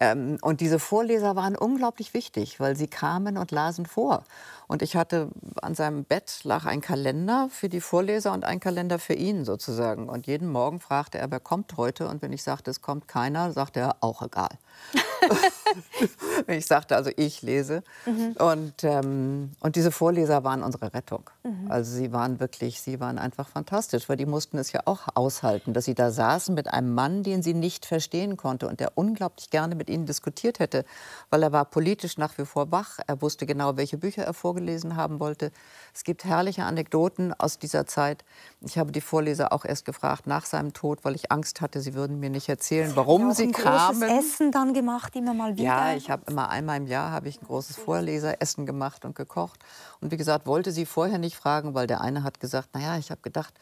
Ähm, und diese Vorleser waren unglaublich wichtig, weil sie kamen und lasen vor. Und ich hatte an seinem Bett lag ein Kalender für die Vorleser und ein Kalender für ihn sozusagen. Und jeden Morgen fragte er, wer kommt heute? Und wenn ich sagte, es kommt keiner, sagte er, auch egal. *laughs* *laughs* *laughs* ich sagte also, ich lese. Mhm. Und, ähm, und diese Vorleser waren unsere Rettung. Mhm. Also sie waren wirklich, sie waren einfach fantastisch, weil die mussten es ja auch aushalten, dass sie da saßen mit einem Mann, den sie nicht verstehen konnte und der unglaublich gerne mit ihnen diskutiert hätte, weil er war politisch nach wie vor wach. Er wusste genau, welche Bücher er vorgelesen haben wollte. Es gibt herrliche Anekdoten aus dieser Zeit. Ich habe die Vorleser auch erst gefragt nach seinem Tod, weil ich Angst hatte, sie würden mir nicht erzählen, warum sie kamen. Essen dann gemacht, immer mal wieder. Ja, ich habe immer einmal im Jahr habe ich ein großes Vorleseressen gemacht und gekocht. Und wie gesagt, wollte sie vorher nicht fragen, weil der eine hat gesagt, naja, ich habe gedacht,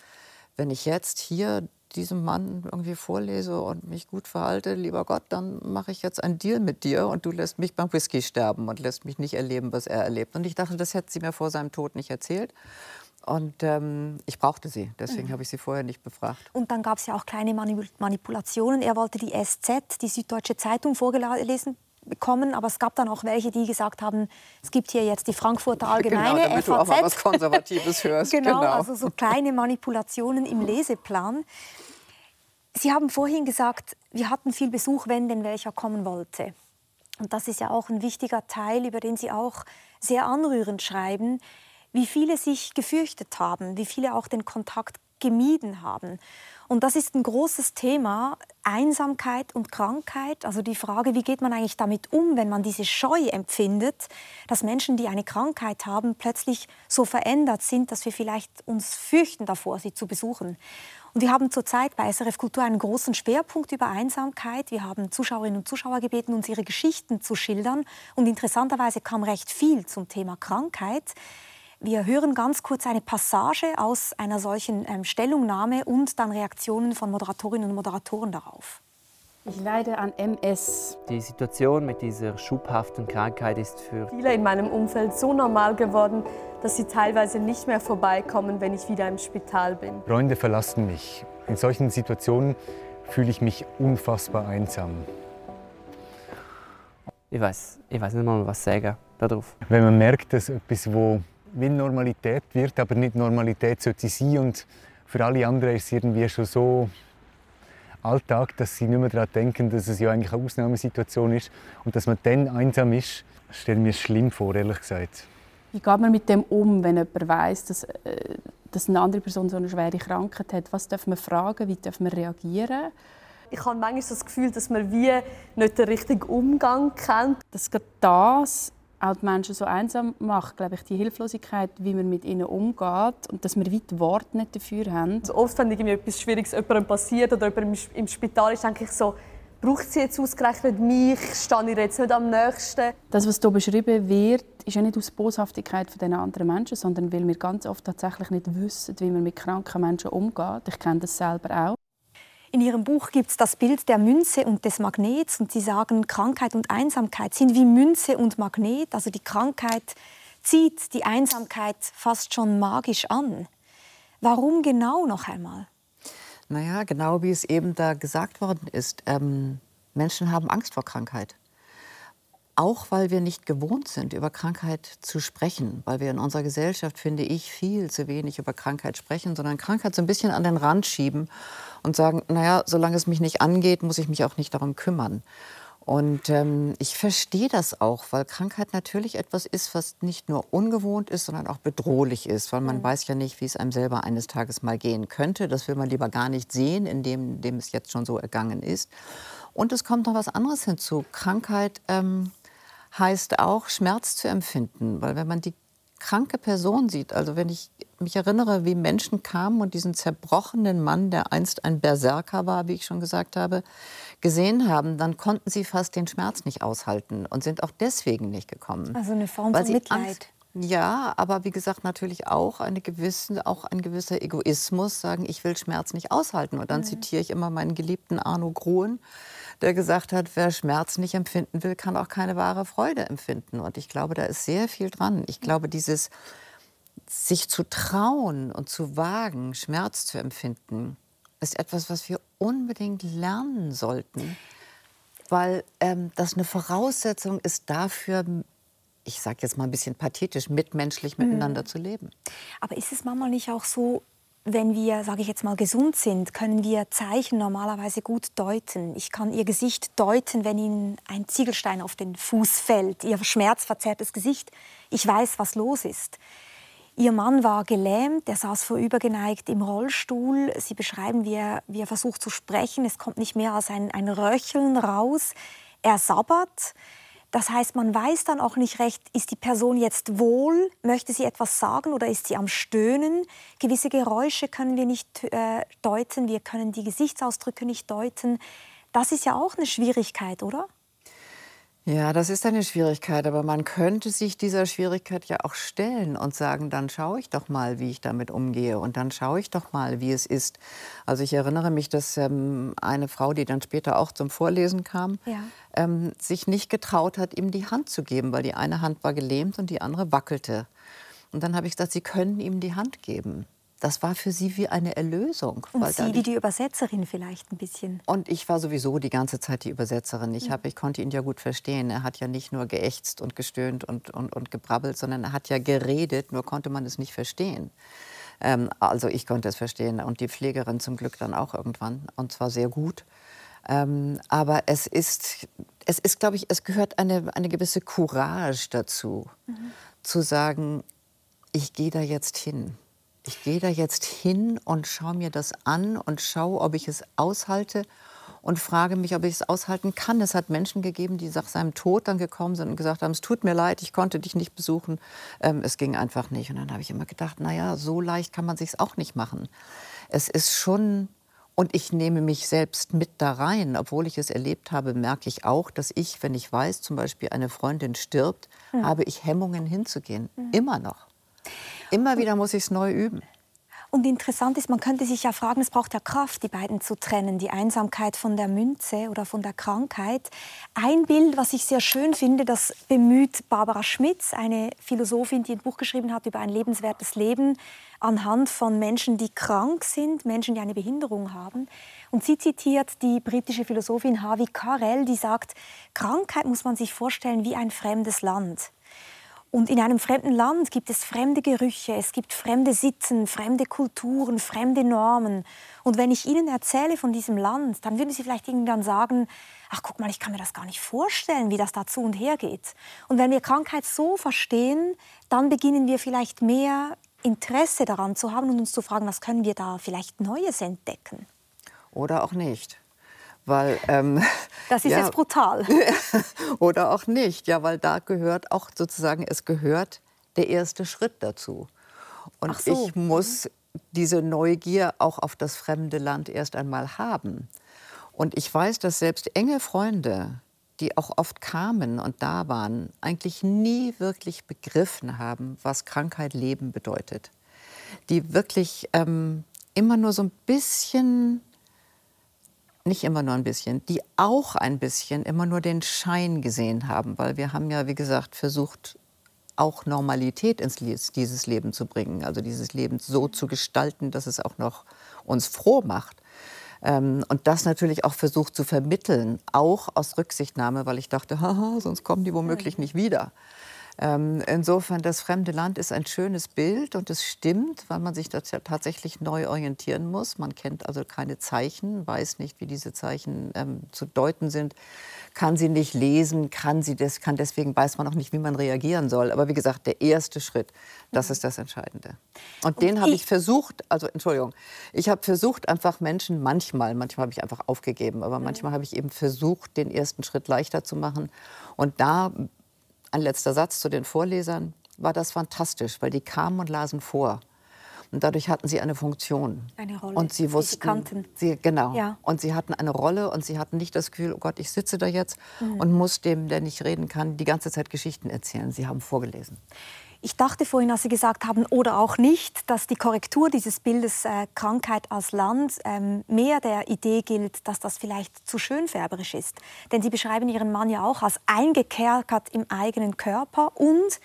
wenn ich jetzt hier diesem Mann irgendwie vorlese und mich gut verhalte, lieber Gott, dann mache ich jetzt einen Deal mit dir und du lässt mich beim Whisky sterben und lässt mich nicht erleben, was er erlebt. Und ich dachte, das hätte sie mir vor seinem Tod nicht erzählt. Und ähm, ich brauchte sie, deswegen mhm. habe ich sie vorher nicht befragt. Und dann gab es ja auch kleine Manipulationen. Er wollte die SZ, die Süddeutsche Zeitung, vorgelesen bekommen, aber es gab dann auch welche, die gesagt haben, es gibt hier jetzt die Frankfurter *laughs* genau, Allgemeine, genau, damit FAZ. du auch mal was Konservatives *laughs* hörst. genau, genau, also so kleine Manipulationen im Leseplan. Sie haben vorhin gesagt, wir hatten viel Besuch, wenn denn welcher kommen wollte. Und das ist ja auch ein wichtiger Teil, über den Sie auch sehr anrührend schreiben wie viele sich gefürchtet haben, wie viele auch den Kontakt gemieden haben. Und das ist ein großes Thema, Einsamkeit und Krankheit. Also die Frage, wie geht man eigentlich damit um, wenn man diese Scheu empfindet, dass Menschen, die eine Krankheit haben, plötzlich so verändert sind, dass wir vielleicht uns fürchten davor, sie zu besuchen. Und wir haben zurzeit bei SRF Kultur einen großen Schwerpunkt über Einsamkeit. Wir haben Zuschauerinnen und Zuschauer gebeten, uns ihre Geschichten zu schildern. Und interessanterweise kam recht viel zum Thema Krankheit. Wir hören ganz kurz eine Passage aus einer solchen ähm, Stellungnahme und dann Reaktionen von Moderatorinnen und Moderatoren darauf. Ich leide an MS. Die Situation mit dieser schubhaften Krankheit ist für viele in meinem Umfeld so normal geworden, dass sie teilweise nicht mehr vorbeikommen, wenn ich wieder im Spital bin. Freunde verlassen mich. In solchen Situationen fühle ich mich unfassbar einsam. Ich weiß, ich weiß nicht mal, was sagen darauf. Wenn man merkt, dass etwas, wo wie Normalität wird, aber nicht Normalität sollte sein und für alle anderen ist es irgendwie schon so Alltag, dass sie nicht mehr daran denken, dass es ja eigentlich eine Ausnahmesituation ist und dass man dann einsam ist, stelle ich mir schlimm vor, ehrlich gesagt. Wie geht man mit dem um, wenn jemand weiß, dass, äh, dass eine andere Person so eine schwere Krankheit hat? Was darf man fragen? Wie darf man reagieren? Ich habe manchmal das Gefühl, dass man wie nicht den richtigen Umgang kennt. Dass gerade das auch die Menschen so einsam macht, glaube ich, die Hilflosigkeit, wie man mit ihnen umgeht und dass wir weit Wort nicht dafür haben. Also oft, wenn irgendwie etwas Schwieriges jemandem passiert oder jemand im Spital ist, denke ich so, braucht sie jetzt ausgerechnet mich? Stehe ich jetzt nicht am nächsten? Das, was hier beschrieben wird, ist ja nicht aus Boshaftigkeit von den anderen Menschen, sondern weil wir ganz oft tatsächlich nicht wissen, wie man mit kranken Menschen umgeht. Ich kenne das selber auch. In Ihrem Buch gibt es das Bild der Münze und des Magnets und Sie sagen, Krankheit und Einsamkeit sind wie Münze und Magnet. Also die Krankheit zieht die Einsamkeit fast schon magisch an. Warum genau noch einmal? Naja, genau wie es eben da gesagt worden ist. Ähm, Menschen haben Angst vor Krankheit. Auch weil wir nicht gewohnt sind, über Krankheit zu sprechen, weil wir in unserer Gesellschaft, finde ich, viel zu wenig über Krankheit sprechen, sondern Krankheit so ein bisschen an den Rand schieben und sagen, naja, solange es mich nicht angeht, muss ich mich auch nicht darum kümmern. Und ähm, ich verstehe das auch, weil Krankheit natürlich etwas ist, was nicht nur ungewohnt ist, sondern auch bedrohlich ist, weil man mhm. weiß ja nicht, wie es einem selber eines Tages mal gehen könnte. Das will man lieber gar nicht sehen, indem, indem es jetzt schon so ergangen ist. Und es kommt noch was anderes hinzu. Krankheit ähm, heißt auch, Schmerz zu empfinden. Weil wenn man die kranke Person sieht, also wenn ich mich erinnere, wie Menschen kamen und diesen zerbrochenen Mann, der einst ein Berserker war, wie ich schon gesagt habe, gesehen haben, dann konnten sie fast den Schmerz nicht aushalten und sind auch deswegen nicht gekommen. Also eine Form von Mitleid. Angst, ja, aber wie gesagt natürlich auch, eine gewisse, auch ein gewisser Egoismus, sagen, ich will Schmerz nicht aushalten. Und dann mhm. zitiere ich immer meinen geliebten Arno Grohen, der gesagt hat, wer Schmerz nicht empfinden will, kann auch keine wahre Freude empfinden. Und ich glaube, da ist sehr viel dran. Ich glaube, dieses sich zu trauen und zu wagen, Schmerz zu empfinden, ist etwas, was wir unbedingt lernen sollten, weil ähm, das eine Voraussetzung ist dafür, ich sage jetzt mal ein bisschen pathetisch, mitmenschlich mhm. miteinander zu leben. Aber ist es manchmal nicht auch so, wenn wir, sage ich jetzt mal, gesund sind, können wir Zeichen normalerweise gut deuten. Ich kann Ihr Gesicht deuten, wenn Ihnen ein Ziegelstein auf den Fuß fällt, Ihr schmerzverzerrtes Gesicht. Ich weiß, was los ist. Ihr Mann war gelähmt, er saß vorübergeneigt im Rollstuhl. Sie beschreiben, wie er, wie er versucht zu sprechen. Es kommt nicht mehr als ein, ein Röcheln raus. Er sabbert. Das heißt, man weiß dann auch nicht recht, ist die Person jetzt wohl, möchte sie etwas sagen oder ist sie am Stöhnen. Gewisse Geräusche können wir nicht äh, deuten, wir können die Gesichtsausdrücke nicht deuten. Das ist ja auch eine Schwierigkeit, oder? Ja, das ist eine Schwierigkeit, aber man könnte sich dieser Schwierigkeit ja auch stellen und sagen, dann schaue ich doch mal, wie ich damit umgehe und dann schaue ich doch mal, wie es ist. Also ich erinnere mich, dass ähm, eine Frau, die dann später auch zum Vorlesen kam, ja. ähm, sich nicht getraut hat, ihm die Hand zu geben, weil die eine Hand war gelähmt und die andere wackelte. Und dann habe ich gesagt, Sie können ihm die Hand geben das war für sie wie eine Erlösung. Und Sie wie die Übersetzerin vielleicht ein bisschen. Und ich war sowieso die ganze Zeit die Übersetzerin. Ich, hab, ich konnte ihn ja gut verstehen. Er hat ja nicht nur geächtzt und gestöhnt und, und, und gebrabbelt, sondern er hat ja geredet, nur konnte man es nicht verstehen. Ähm, also ich konnte es verstehen und die Pflegerin zum Glück dann auch irgendwann und zwar sehr gut. Ähm, aber es ist, es ist, glaube ich, es gehört eine, eine gewisse Courage dazu, mhm. zu sagen, ich gehe da jetzt hin ich gehe da jetzt hin und schaue mir das an und schaue, ob ich es aushalte und frage mich, ob ich es aushalten kann. Es hat Menschen gegeben, die nach seinem Tod dann gekommen sind und gesagt haben, es tut mir leid, ich konnte dich nicht besuchen. Ähm, es ging einfach nicht. Und dann habe ich immer gedacht, naja, so leicht kann man sich auch nicht machen. Es ist schon und ich nehme mich selbst mit da rein. Obwohl ich es erlebt habe, merke ich auch, dass ich, wenn ich weiß, zum Beispiel eine Freundin stirbt, mhm. habe ich Hemmungen hinzugehen. Mhm. Immer noch. Immer wieder muss ich es neu üben. Und interessant ist, man könnte sich ja fragen, es braucht ja Kraft, die beiden zu trennen, die Einsamkeit von der Münze oder von der Krankheit. Ein Bild, was ich sehr schön finde, das bemüht Barbara Schmitz, eine Philosophin, die ein Buch geschrieben hat über ein lebenswertes Leben anhand von Menschen, die krank sind, Menschen, die eine Behinderung haben. Und sie zitiert die britische Philosophin Harvey Carell, die sagt, Krankheit muss man sich vorstellen wie ein fremdes Land. Und in einem fremden Land gibt es fremde Gerüche, es gibt fremde Sitten, fremde Kulturen, fremde Normen. Und wenn ich Ihnen erzähle von diesem Land, dann würden Sie vielleicht irgendwann sagen, ach guck mal, ich kann mir das gar nicht vorstellen, wie das da zu und her geht. Und wenn wir Krankheit so verstehen, dann beginnen wir vielleicht mehr Interesse daran zu haben und uns zu fragen, was können wir da vielleicht Neues entdecken. Oder auch nicht. Weil, ähm, *laughs* das ist ja, jetzt brutal. *laughs* oder auch nicht, ja, weil da gehört auch sozusagen, es gehört der erste Schritt dazu. Und so. ich muss diese Neugier auch auf das fremde Land erst einmal haben. Und ich weiß, dass selbst enge Freunde, die auch oft kamen und da waren, eigentlich nie wirklich begriffen haben, was Krankheit Leben bedeutet. Die wirklich ähm, immer nur so ein bisschen nicht immer nur ein bisschen, die auch ein bisschen immer nur den Schein gesehen haben, weil wir haben ja, wie gesagt, versucht, auch Normalität ins dieses Leben zu bringen, also dieses Leben so zu gestalten, dass es auch noch uns froh macht. Ähm, und das natürlich auch versucht zu vermitteln, auch aus Rücksichtnahme, weil ich dachte, *laughs* haha, sonst kommen die womöglich nicht wieder. Ähm, insofern, das fremde Land ist ein schönes Bild und es stimmt, weil man sich tatsächlich neu orientieren muss. Man kennt also keine Zeichen, weiß nicht, wie diese Zeichen ähm, zu deuten sind, kann sie nicht lesen, kann sie das, kann deswegen weiß man auch nicht, wie man reagieren soll. Aber wie gesagt, der erste Schritt, das mhm. ist das Entscheidende. Und, und den habe ich versucht, also Entschuldigung, ich habe versucht, einfach Menschen manchmal, manchmal habe ich einfach aufgegeben, aber mhm. manchmal habe ich eben versucht, den ersten Schritt leichter zu machen. Und da ein letzter Satz zu den Vorlesern, war das fantastisch, weil die kamen und lasen vor. Und dadurch hatten sie eine Funktion. Eine Rolle. Und sie wussten, sie kannten. Sie, genau. Ja. Und sie hatten eine Rolle und sie hatten nicht das Gefühl, oh Gott, ich sitze da jetzt mhm. und muss dem, der nicht reden kann, die ganze Zeit Geschichten erzählen. Sie haben vorgelesen. Ich dachte vorhin, als Sie gesagt haben, oder auch nicht, dass die Korrektur dieses Bildes äh, Krankheit als Land ähm, mehr der Idee gilt, dass das vielleicht zu schönfärberisch ist. Denn Sie beschreiben Ihren Mann ja auch als eingekerkert im eigenen Körper und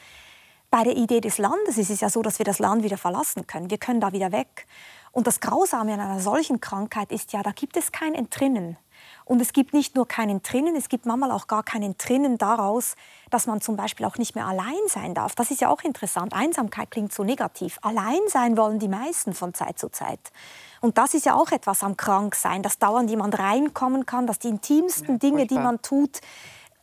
bei der Idee des Landes ist es ja so, dass wir das Land wieder verlassen können. Wir können da wieder weg. Und das Grausame an einer solchen Krankheit ist ja, da gibt es kein Entrinnen. Und es gibt nicht nur keinen Drinnen, es gibt manchmal auch gar keinen Drinnen daraus, dass man zum Beispiel auch nicht mehr allein sein darf. Das ist ja auch interessant. Einsamkeit klingt so negativ. Allein sein wollen die meisten von Zeit zu Zeit. Und das ist ja auch etwas am Kranksein, dass dauernd jemand reinkommen kann, dass die intimsten ja, Dinge, die man tut,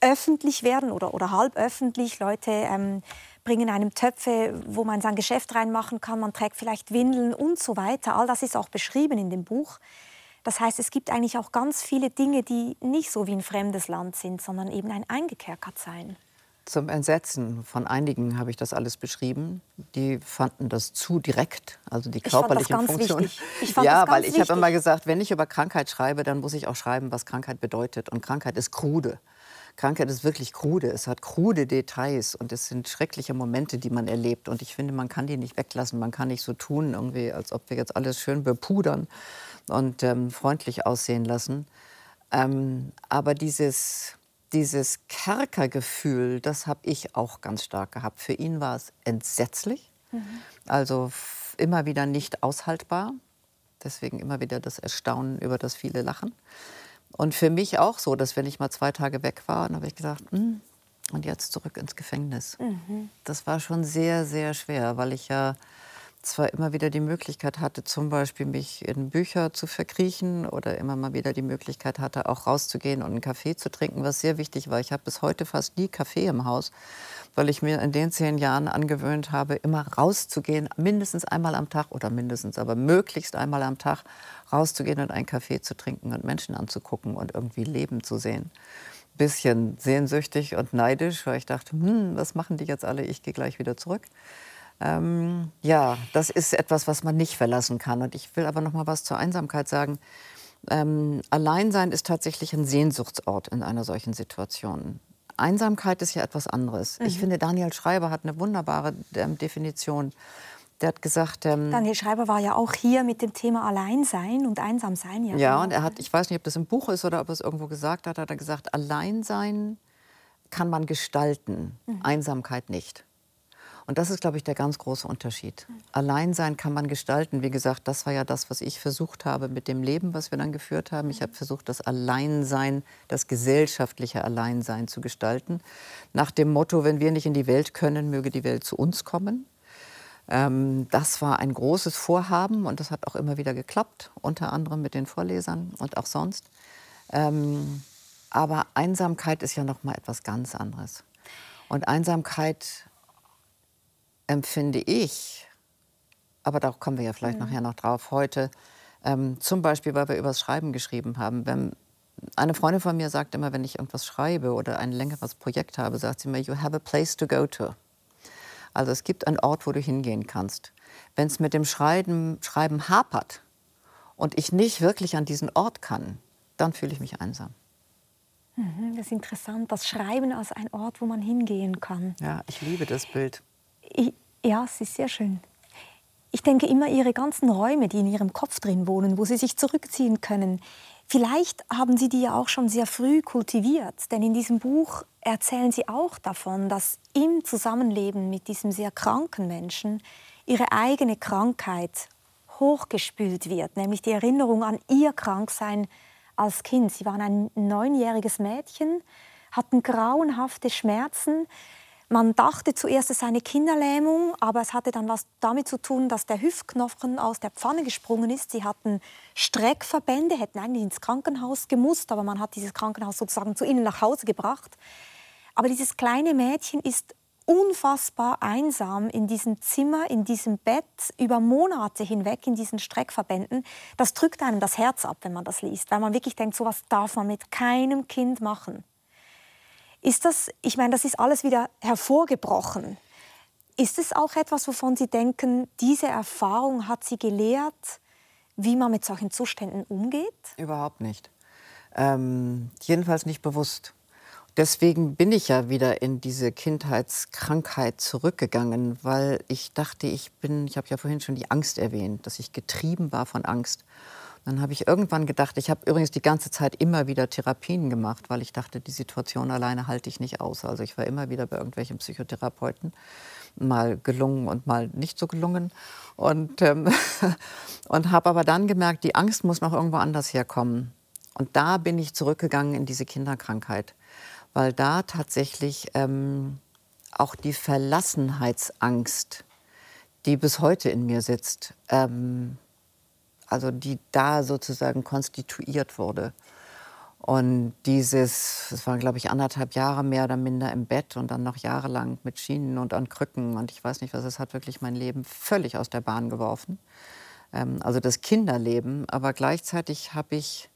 öffentlich werden oder, oder halb öffentlich. Leute ähm, bringen einem Töpfe, wo man sein Geschäft reinmachen kann, man trägt vielleicht Windeln und so weiter. All das ist auch beschrieben in dem Buch. Das heißt, es gibt eigentlich auch ganz viele Dinge, die nicht so wie ein fremdes Land sind, sondern eben ein eingekerkert sein. Zum Entsetzen von einigen habe ich das alles beschrieben. Die fanden das zu direkt, also die körperliche Funktion. ja, weil ich habe immer gesagt, wenn ich über Krankheit schreibe, dann muss ich auch schreiben, was Krankheit bedeutet. Und Krankheit ist krude. Krankheit ist wirklich krude. Es hat krude Details und es sind schreckliche Momente, die man erlebt. Und ich finde, man kann die nicht weglassen. Man kann nicht so tun, irgendwie, als ob wir jetzt alles schön bepudern und ähm, freundlich aussehen lassen. Ähm, aber dieses, dieses Kerkergefühl, das habe ich auch ganz stark gehabt. Für ihn war es entsetzlich, mhm. also immer wieder nicht aushaltbar. Deswegen immer wieder das Erstaunen über das viele Lachen. Und für mich auch so, dass wenn ich mal zwei Tage weg war, dann habe ich gesagt, hm, und jetzt zurück ins Gefängnis. Mhm. Das war schon sehr, sehr schwer, weil ich ja zwar immer wieder die Möglichkeit hatte, zum Beispiel mich in Bücher zu verkriechen oder immer mal wieder die Möglichkeit hatte, auch rauszugehen und einen Kaffee zu trinken, was sehr wichtig war. Ich habe bis heute fast nie Kaffee im Haus, weil ich mir in den zehn Jahren angewöhnt habe, immer rauszugehen, mindestens einmal am Tag oder mindestens, aber möglichst einmal am Tag rauszugehen und einen Kaffee zu trinken und Menschen anzugucken und irgendwie Leben zu sehen. Bisschen sehnsüchtig und neidisch, weil ich dachte, hm, was machen die jetzt alle? Ich gehe gleich wieder zurück. Ähm, ja, das ist etwas, was man nicht verlassen kann. Und ich will aber noch mal was zur Einsamkeit sagen. Ähm, Alleinsein ist tatsächlich ein Sehnsuchtsort in einer solchen Situation. Einsamkeit ist ja etwas anderes. Mhm. Ich finde, Daniel Schreiber hat eine wunderbare ähm, Definition. Der hat gesagt. Ähm, Daniel Schreiber war ja auch hier mit dem Thema Alleinsein und Einsamsein. Ja, ja und er hat, ich weiß nicht, ob das im Buch ist oder ob er es irgendwo gesagt hat, hat er gesagt, Alleinsein kann man gestalten, mhm. Einsamkeit nicht. Und das ist, glaube ich, der ganz große Unterschied. Alleinsein kann man gestalten. Wie gesagt, das war ja das, was ich versucht habe mit dem Leben, was wir dann geführt haben. Ich habe versucht, das Alleinsein, das gesellschaftliche Alleinsein zu gestalten. Nach dem Motto, wenn wir nicht in die Welt können, möge die Welt zu uns kommen. Ähm, das war ein großes Vorhaben und das hat auch immer wieder geklappt, unter anderem mit den Vorlesern und auch sonst. Ähm, aber Einsamkeit ist ja noch mal etwas ganz anderes. Und Einsamkeit empfinde ich, aber da kommen wir ja vielleicht mhm. nachher noch drauf, heute, ähm, zum Beispiel, weil wir über das Schreiben geschrieben haben. Wenn, eine Freundin von mir sagt immer, wenn ich irgendwas schreibe oder ein längeres Projekt habe, sagt sie mir, you have a place to go to. Also es gibt einen Ort, wo du hingehen kannst. Wenn es mit dem Schreiben, Schreiben hapert und ich nicht wirklich an diesen Ort kann, dann fühle ich mich einsam. Mhm, das ist interessant, das Schreiben als ein Ort, wo man hingehen kann. Ja, ich liebe das Bild. Ich, ja, es ist sehr schön. Ich denke immer, Ihre ganzen Räume, die in Ihrem Kopf drin wohnen, wo Sie sich zurückziehen können, vielleicht haben Sie die ja auch schon sehr früh kultiviert. Denn in diesem Buch erzählen Sie auch davon, dass im Zusammenleben mit diesem sehr kranken Menschen Ihre eigene Krankheit hochgespült wird, nämlich die Erinnerung an Ihr Kranksein als Kind. Sie waren ein neunjähriges Mädchen, hatten grauenhafte Schmerzen, man dachte zuerst, es sei eine Kinderlähmung, aber es hatte dann was damit zu tun, dass der Hüftknochen aus der Pfanne gesprungen ist. Sie hatten Streckverbände, hätten eigentlich ins Krankenhaus gemusst, aber man hat dieses Krankenhaus sozusagen zu ihnen nach Hause gebracht. Aber dieses kleine Mädchen ist unfassbar einsam in diesem Zimmer, in diesem Bett, über Monate hinweg in diesen Streckverbänden. Das drückt einem das Herz ab, wenn man das liest, weil man wirklich denkt, so was darf man mit keinem Kind machen. Ist das, ich meine, das ist alles wieder hervorgebrochen. Ist es auch etwas, wovon Sie denken, diese Erfahrung hat Sie gelehrt, wie man mit solchen Zuständen umgeht? Überhaupt nicht. Ähm, jedenfalls nicht bewusst. Deswegen bin ich ja wieder in diese Kindheitskrankheit zurückgegangen, weil ich dachte, ich bin, ich habe ja vorhin schon die Angst erwähnt, dass ich getrieben war von Angst. Dann habe ich irgendwann gedacht, ich habe übrigens die ganze Zeit immer wieder Therapien gemacht, weil ich dachte, die Situation alleine halte ich nicht aus. Also ich war immer wieder bei irgendwelchen Psychotherapeuten, mal gelungen und mal nicht so gelungen. Und, ähm, *laughs* und habe aber dann gemerkt, die Angst muss noch irgendwo anders herkommen. Und da bin ich zurückgegangen in diese Kinderkrankheit, weil da tatsächlich ähm, auch die Verlassenheitsangst, die bis heute in mir sitzt, ähm, also die da sozusagen konstituiert wurde. Und dieses, es waren glaube ich anderthalb Jahre mehr oder minder im Bett und dann noch jahrelang mit Schienen und an Krücken und ich weiß nicht was, es hat wirklich mein Leben völlig aus der Bahn geworfen. Ähm, also das Kinderleben, aber gleichzeitig habe ich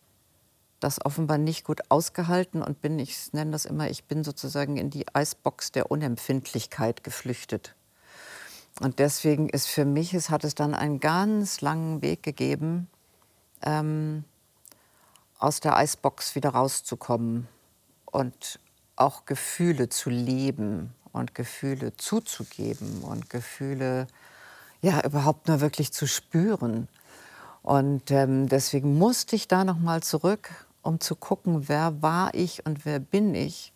das offenbar nicht gut ausgehalten und bin, ich nenne das immer, ich bin sozusagen in die Eisbox der Unempfindlichkeit geflüchtet. Und deswegen ist für mich, es hat es dann einen ganz langen Weg gegeben, ähm, aus der Eisbox wieder rauszukommen und auch Gefühle zu leben und Gefühle zuzugeben und Gefühle ja überhaupt nur wirklich zu spüren. Und ähm, deswegen musste ich da noch mal zurück, um zu gucken, wer war ich und wer bin ich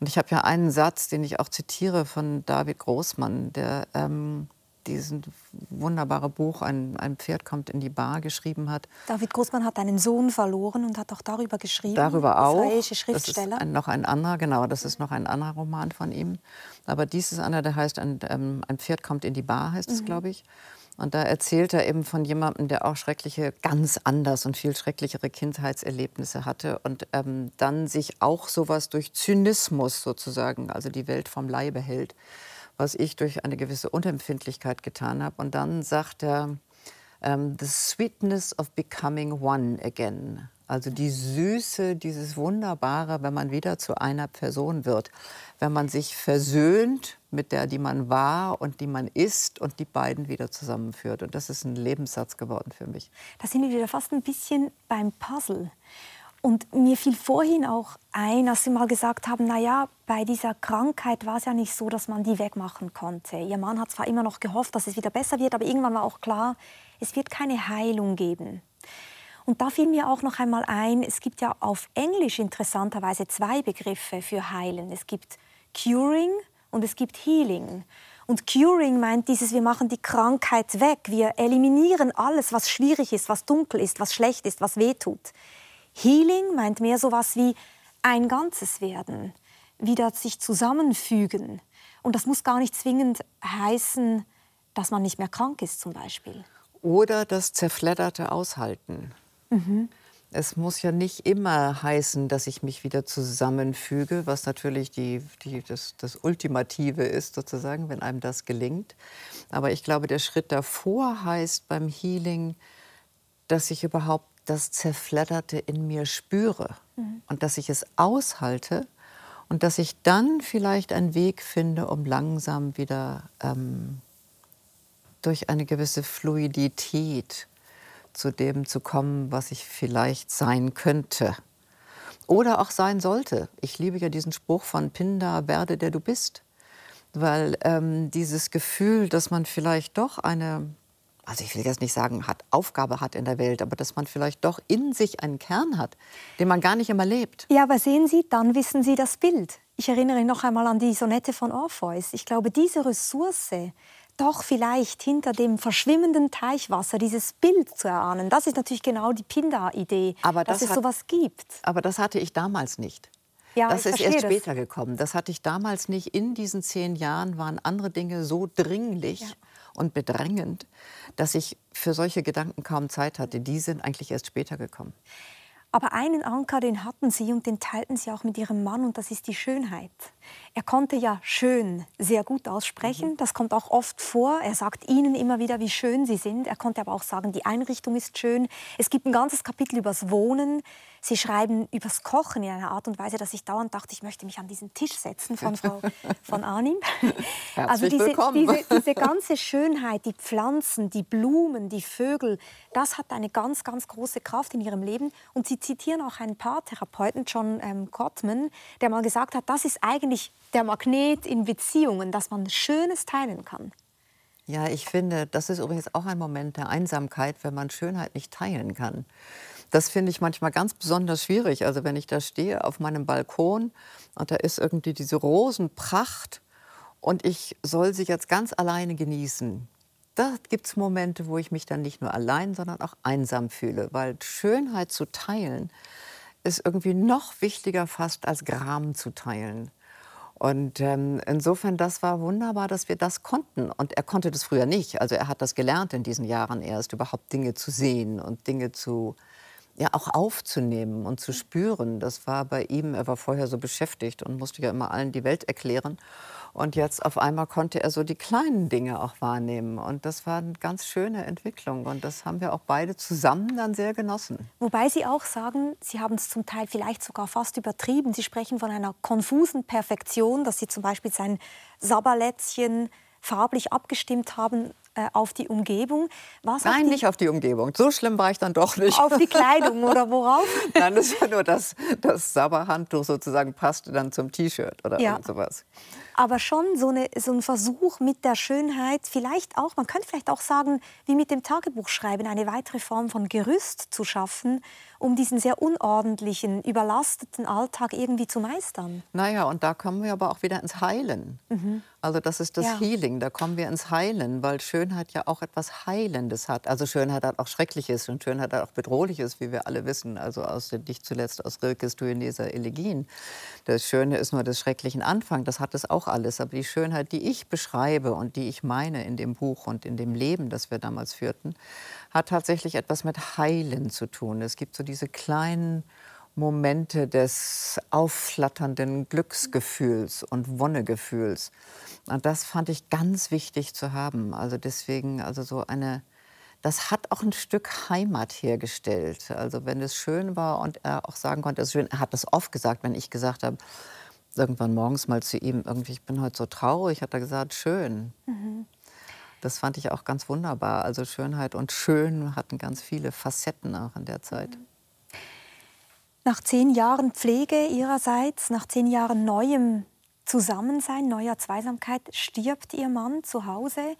und ich habe ja einen Satz, den ich auch zitiere von David Großmann, der ähm, diesen wunderbare Buch ein, ein Pferd kommt in die Bar geschrieben hat. David Großmann hat einen Sohn verloren und hat auch darüber geschrieben. Darüber auch. Israelische Schriftsteller. Das ist ein, noch ein anderer, genau, das ist noch ein anderer Roman von ihm. Aber dies ist einer, der heißt ein, ähm, ein Pferd kommt in die Bar, heißt es, mhm. glaube ich. Und da erzählt er eben von jemandem, der auch schreckliche, ganz anders und viel schrecklichere Kindheitserlebnisse hatte und ähm, dann sich auch sowas durch Zynismus sozusagen, also die Welt vom Leibe hält, was ich durch eine gewisse Unempfindlichkeit getan habe. Und dann sagt er, ähm, the sweetness of becoming one again. Also die Süße, dieses Wunderbare, wenn man wieder zu einer Person wird, wenn man sich versöhnt mit der, die man war und die man ist und die beiden wieder zusammenführt. Und das ist ein Lebenssatz geworden für mich. Da sind wir wieder fast ein bisschen beim Puzzle. Und mir fiel vorhin auch ein, als Sie mal gesagt haben, na ja, bei dieser Krankheit war es ja nicht so, dass man die wegmachen konnte. Ihr Mann hat zwar immer noch gehofft, dass es wieder besser wird, aber irgendwann war auch klar, es wird keine Heilung geben. Und da fiel mir auch noch einmal ein, es gibt ja auf Englisch interessanterweise zwei Begriffe für heilen. Es gibt Curing und es gibt Healing. Und Curing meint dieses, wir machen die Krankheit weg, wir eliminieren alles, was schwierig ist, was dunkel ist, was schlecht ist, was wehtut. Healing meint mehr so was wie ein Ganzes werden, wieder sich zusammenfügen. Und das muss gar nicht zwingend heißen, dass man nicht mehr krank ist zum Beispiel. Oder das zerfledderte Aushalten. Mhm. Es muss ja nicht immer heißen, dass ich mich wieder zusammenfüge, was natürlich die, die, das, das Ultimative ist, sozusagen, wenn einem das gelingt. Aber ich glaube, der Schritt davor heißt beim Healing, dass ich überhaupt das Zerfledderte in mir spüre mhm. und dass ich es aushalte und dass ich dann vielleicht einen Weg finde, um langsam wieder ähm, durch eine gewisse Fluidität zu dem zu kommen, was ich vielleicht sein könnte. Oder auch sein sollte. Ich liebe ja diesen Spruch von Pindar, werde der du bist. Weil ähm, dieses Gefühl, dass man vielleicht doch eine, also ich will jetzt nicht sagen, hat Aufgabe hat in der Welt, aber dass man vielleicht doch in sich einen Kern hat, den man gar nicht immer lebt. Ja, aber sehen Sie, dann wissen Sie das Bild. Ich erinnere noch einmal an die Sonette von Orpheus. Ich glaube, diese Ressource, doch vielleicht hinter dem verschwimmenden Teichwasser dieses Bild zu erahnen. Das ist natürlich genau die Pindar-Idee, dass das es hat, sowas gibt. Aber das hatte ich damals nicht. Ja, das ist erst später das. gekommen. Das hatte ich damals nicht. In diesen zehn Jahren waren andere Dinge so dringlich ja. und bedrängend, dass ich für solche Gedanken kaum Zeit hatte. Die sind eigentlich erst später gekommen. Aber einen Anker, den hatten Sie und den teilten Sie auch mit Ihrem Mann und das ist die Schönheit. Er konnte ja schön sehr gut aussprechen, mhm. das kommt auch oft vor. Er sagt Ihnen immer wieder, wie schön Sie sind. Er konnte aber auch sagen, die Einrichtung ist schön. Es gibt ein ganzes Kapitel übers Wohnen. Sie schreiben übers Kochen in einer Art und Weise, dass ich dauernd dachte, ich möchte mich an diesen Tisch setzen von Frau *laughs* von Arnim. also diese, diese, diese, ganze Schönheit, die Pflanzen, die Blumen, die Vögel, das hat eine ganz, ganz große Kraft in ihrem Leben. Und Sie zitieren auch einen Paartherapeuten, John ähm, Gottman, der mal gesagt hat, das ist eigentlich der Magnet in Beziehungen, dass man Schönes teilen kann. Ja, ich finde, das ist übrigens auch ein Moment der Einsamkeit, wenn man Schönheit nicht teilen kann. Das finde ich manchmal ganz besonders schwierig. Also wenn ich da stehe auf meinem Balkon und da ist irgendwie diese Rosenpracht und ich soll sie jetzt ganz alleine genießen. Da gibt es Momente, wo ich mich dann nicht nur allein, sondern auch einsam fühle, weil Schönheit zu teilen ist irgendwie noch wichtiger fast als Gram zu teilen. Und ähm, insofern, das war wunderbar, dass wir das konnten. Und er konnte das früher nicht. Also er hat das gelernt in diesen Jahren erst, überhaupt Dinge zu sehen und Dinge zu ja auch aufzunehmen und zu spüren. Das war bei ihm, er war vorher so beschäftigt und musste ja immer allen die Welt erklären. Und jetzt auf einmal konnte er so die kleinen Dinge auch wahrnehmen. Und das war eine ganz schöne Entwicklung. Und das haben wir auch beide zusammen dann sehr genossen. Wobei Sie auch sagen, Sie haben es zum Teil vielleicht sogar fast übertrieben. Sie sprechen von einer konfusen Perfektion, dass Sie zum Beispiel sein Sabberlätzchen farblich abgestimmt haben äh, auf die Umgebung. Was Nein, die... nicht auf die Umgebung. So schlimm war ich dann doch nicht. Auf die Kleidung oder *laughs* worauf? Nein, das war nur das, das Sabberhandtuch sozusagen passte dann zum T-Shirt oder ja. sowas. Aber schon so, eine, so ein Versuch mit der Schönheit, vielleicht auch, man könnte vielleicht auch sagen, wie mit dem Tagebuchschreiben, eine weitere Form von Gerüst zu schaffen, um diesen sehr unordentlichen, überlasteten Alltag irgendwie zu meistern. Naja, und da kommen wir aber auch wieder ins Heilen. Mhm. Also das ist das Ja. Healing, da kommen wir ins Heilen, weil Schönheit ja auch etwas Heilendes hat. Also Schönheit hat auch Schreckliches und Schönheit hat auch Bedrohliches, wie wir alle wissen. Also aus nicht zuletzt aus Rilkes Duineser Elegien. Das Schöne ist nur des schrecklichen Anfang, das hat es auch alles. Aber die Schönheit, die ich beschreibe und die ich meine in dem Buch und in dem Leben, das wir damals führten, hat tatsächlich etwas mit Heilen zu tun. Es gibt so diese kleinen Momente des aufflatternden Glücksgefühls und Wonnegefühls. Und das fand ich ganz wichtig zu haben. Also deswegen, also so eine, das hat auch ein Stück Heimat hergestellt. Also wenn es schön war und er auch sagen konnte, es ist schön, er hat das oft gesagt, wenn ich gesagt habe, irgendwann morgens mal zu ihm, irgendwie, ich bin heute so traurig, hat er gesagt, schön. Das fand ich auch ganz wunderbar. Also Schönheit und Schön hatten ganz viele Facetten auch in der Zeit. Nach zehn Jahren Pflege ihrerseits, nach zehn Jahren neuem Zusammensein, neuer Zweisamkeit, stirbt ihr Mann zu Hause.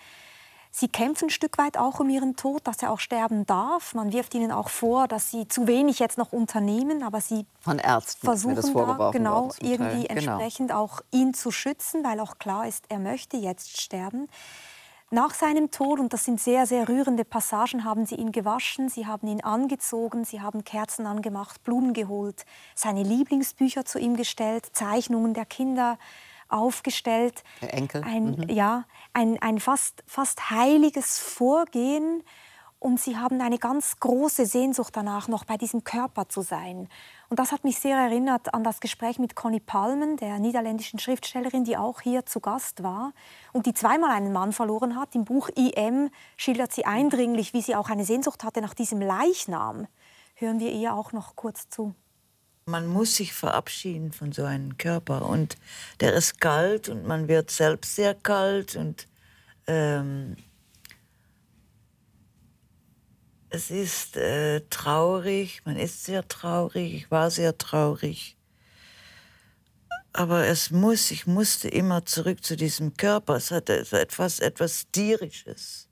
Sie kämpfen ein Stück weit auch um ihren Tod, dass er auch sterben darf. Man wirft ihnen auch vor, dass sie zu wenig jetzt noch unternehmen, aber sie Von Ärzten versuchen das da genau irgendwie Genau. entsprechend auch ihn zu schützen, weil auch klar ist, er möchte jetzt sterben. Nach seinem Tod, und das sind sehr, sehr rührende Passagen, haben sie ihn gewaschen, sie haben ihn angezogen, sie haben Kerzen angemacht, Blumen geholt, seine Lieblingsbücher zu ihm gestellt, Zeichnungen der Kinder aufgestellt. Der Enkel, Ein, mhm. Ja, ein, ein fast, fast heiliges Vorgehen. Und sie haben eine ganz große Sehnsucht danach, noch bei diesem Körper zu sein. Und das hat mich sehr erinnert an das Gespräch mit Conny Palmen, der niederländischen Schriftstellerin, die auch hier zu Gast war und die zweimal einen Mann verloren hat. Im Buch IM schildert sie eindringlich, wie sie auch eine Sehnsucht hatte nach diesem Leichnam. Hören wir ihr auch noch kurz zu. Man muss sich verabschieden von so einem Körper und der ist kalt und man wird selbst sehr kalt und ähm, es ist äh, traurig, man ist sehr traurig, ich war sehr traurig. Aber es muss, ich musste immer zurück zu diesem Körper. Es hatte etwas, etwas Tierisches.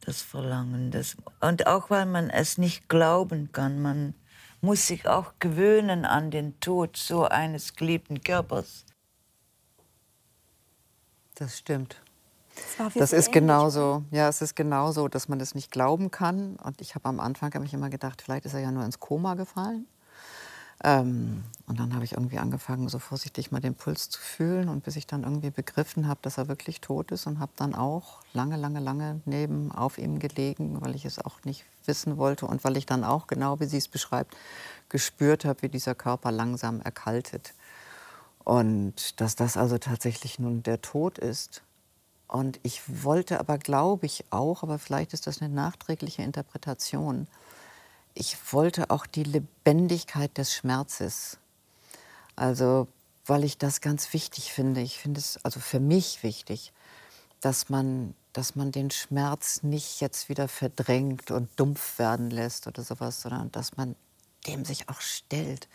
Das Verlangen. Das, und auch weil man es nicht glauben kann, man muss sich auch gewöhnen an den Tod so eines geliebten Körpers. Das stimmt. Das, ist genauso, ja, es ist genauso, dass man das nicht glauben kann. Und ich habe am Anfang habe ich immer gedacht, vielleicht ist er ja nur ins Koma gefallen. Ähm, und dann habe ich irgendwie angefangen, so vorsichtig mal den Puls zu fühlen und bis ich dann irgendwie begriffen habe, dass er wirklich tot ist und habe dann auch lange, lange, lange neben auf ihm gelegen, weil ich es auch nicht wissen wollte und weil ich dann auch genau, wie sie es beschreibt, gespürt habe, wie dieser Körper langsam erkaltet. Und dass das also tatsächlich nun der Tod ist. Und ich wollte aber, glaube ich, auch, aber vielleicht ist das eine nachträgliche Interpretation, ich wollte auch die Lebendigkeit des Schmerzes. Also, weil ich das ganz wichtig finde. Ich finde es also für mich wichtig, dass man, dass man den Schmerz nicht jetzt wieder verdrängt und dumpf werden lässt oder sowas, sondern dass man dem sich auch stellt.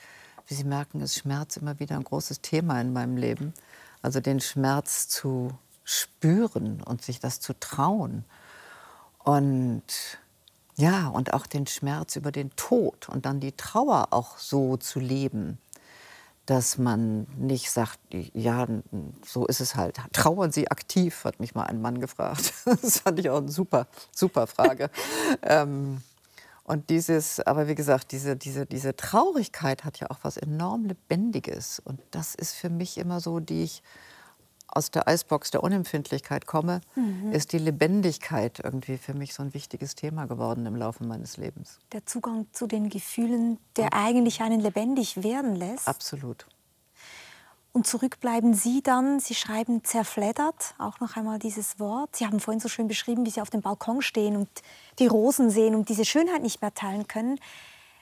Wie Sie merken, ist Schmerz immer wieder ein großes Thema in meinem Leben. Also den Schmerz zu spüren und sich das zu trauen. Und ja, und auch den Schmerz über den Tod und dann die Trauer auch so zu leben, dass man nicht sagt, ja, so ist es halt. Trauern Sie aktiv, hat mich mal ein Mann gefragt. *laughs* Das fand ich auch eine super, super Frage. *laughs* ähm, und dieses, aber wie gesagt, diese, diese, diese Traurigkeit hat ja auch was enorm Lebendiges. Und das ist für mich immer so, die ich aus der Eisbox der Unempfindlichkeit komme, ist die Lebendigkeit irgendwie für mich so ein wichtiges Thema geworden im Laufe meines Lebens. Der Zugang zu den Gefühlen, der eigentlich einen lebendig werden lässt. Absolut. Und zurück bleiben Sie dann, Sie schreiben zerfleddert, auch noch einmal dieses Wort. Sie haben vorhin so schön beschrieben, wie Sie auf dem Balkon stehen und die Rosen sehen und diese Schönheit nicht mehr teilen können.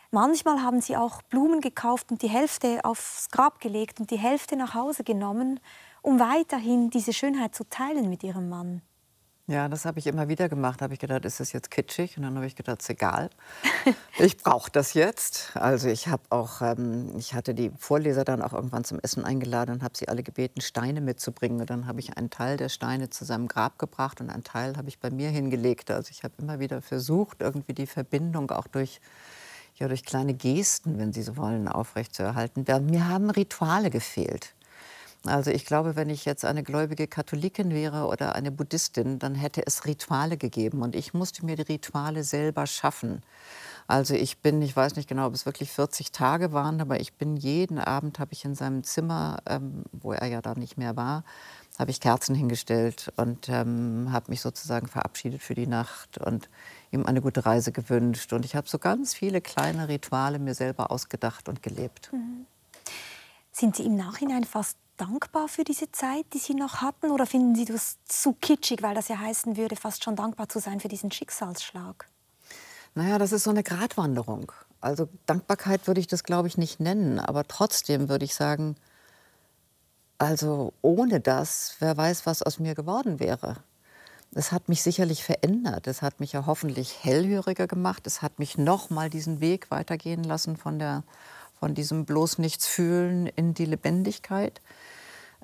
Manchmal haben Sie auch Blumen gekauft und die Hälfte aufs Grab gelegt und die Hälfte nach Hause genommen, um weiterhin diese Schönheit zu teilen mit Ihrem Mann. Ja, das habe ich immer wieder gemacht. Habe ich gedacht, ist das jetzt kitschig? Und dann habe ich gedacht, ist egal. *laughs* Ich brauche das jetzt. Also ich habe auch, ähm, ich hatte die Vorleser dann auch irgendwann zum Essen eingeladen und habe sie alle gebeten, Steine mitzubringen. Und dann habe ich einen Teil der Steine zu seinem Grab gebracht und einen Teil habe ich bei mir hingelegt. Also ich habe immer wieder versucht, irgendwie die Verbindung auch durch ja, durch kleine Gesten, wenn Sie so wollen, aufrechtzuerhalten. Mir haben Rituale gefehlt. Also ich glaube, wenn ich jetzt eine gläubige Katholikin wäre oder eine Buddhistin, dann hätte es Rituale gegeben und ich musste mir die Rituale selber schaffen. Also ich bin, ich weiß nicht genau, ob es wirklich 40 Tage waren, aber ich bin jeden Abend, habe ich in seinem Zimmer, ähm, wo er ja da nicht mehr war, habe ich Kerzen hingestellt und ähm, habe mich sozusagen verabschiedet für die Nacht und ihm eine gute Reise gewünscht. Und ich habe so ganz viele kleine Rituale mir selber ausgedacht und gelebt. Mhm. Sind Sie im Nachhinein fast dankbar für diese Zeit, die Sie noch hatten? Oder finden Sie das zu kitschig, weil das ja heißen würde, fast schon dankbar zu sein für diesen Schicksalsschlag? Naja, das ist so eine Gratwanderung. Also Dankbarkeit würde ich das, glaube ich, nicht nennen. Aber trotzdem würde ich sagen, also ohne das, wer weiß, was aus mir geworden wäre. Es hat mich sicherlich verändert. Es hat mich ja hoffentlich hellhöriger gemacht. Es hat mich noch mal diesen Weg weitergehen lassen von, der, von diesem bloß nichts fühlen in die Lebendigkeit.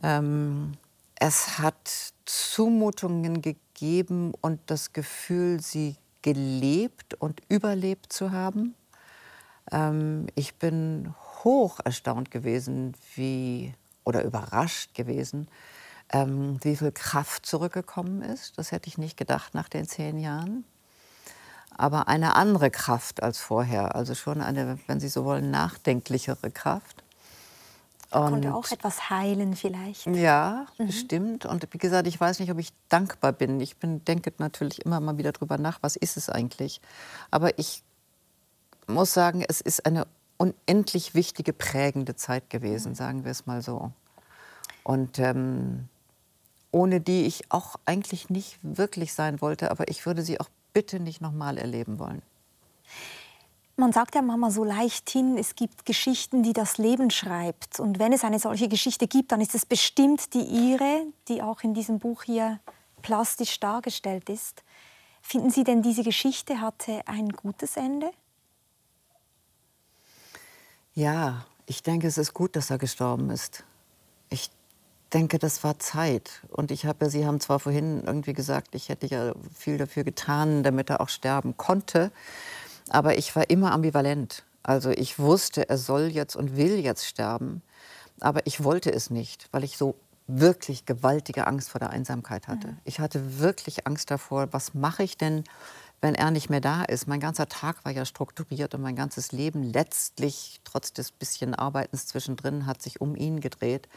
Ähm, es hat Zumutungen gegeben und das Gefühl, sie gelebt und überlebt zu haben. Ähm, ich bin hoch erstaunt gewesen, wie oder überrascht gewesen, ähm, wie viel Kraft zurückgekommen ist. Das hätte ich nicht gedacht nach den zehn Jahren. Aber eine andere Kraft als vorher, also schon eine, wenn Sie so wollen, nachdenklichere Kraft. Und konnte auch etwas heilen vielleicht. Ja, mhm. bestimmt. Und wie gesagt, ich weiß nicht, ob ich dankbar bin. Ich bin, denke natürlich immer mal wieder darüber nach, was ist es eigentlich. Aber ich muss sagen, es ist eine unendlich wichtige, prägende Zeit gewesen, mhm. sagen wir es mal so. Und ähm, ohne die ich auch eigentlich nicht wirklich sein wollte, aber ich würde sie auch bitte nicht nochmal erleben wollen. Man sagt ja Mama so leicht hin, es gibt Geschichten, die das Leben schreibt. Und wenn es eine solche Geschichte gibt, dann ist es bestimmt die ihre, die auch in diesem Buch hier plastisch dargestellt ist. Finden Sie denn, diese Geschichte hatte ein gutes Ende? Ja, ich denke, es ist gut, dass er gestorben ist. Ich denke, das war Zeit. Und ich habe, Sie haben zwar vorhin irgendwie gesagt, ich hätte ja viel dafür getan, damit er auch sterben konnte. Aber ich war immer ambivalent. Also ich wusste, er soll jetzt und will jetzt sterben. Aber ich wollte es nicht, weil ich so wirklich gewaltige Angst vor der Einsamkeit hatte. Mhm. Ich hatte wirklich Angst davor, was mache ich denn, wenn er nicht mehr da ist? Mein ganzer Tag war ja strukturiert und mein ganzes Leben letztlich, trotz des bisschen Arbeitens zwischendrin, hat sich um ihn gedreht.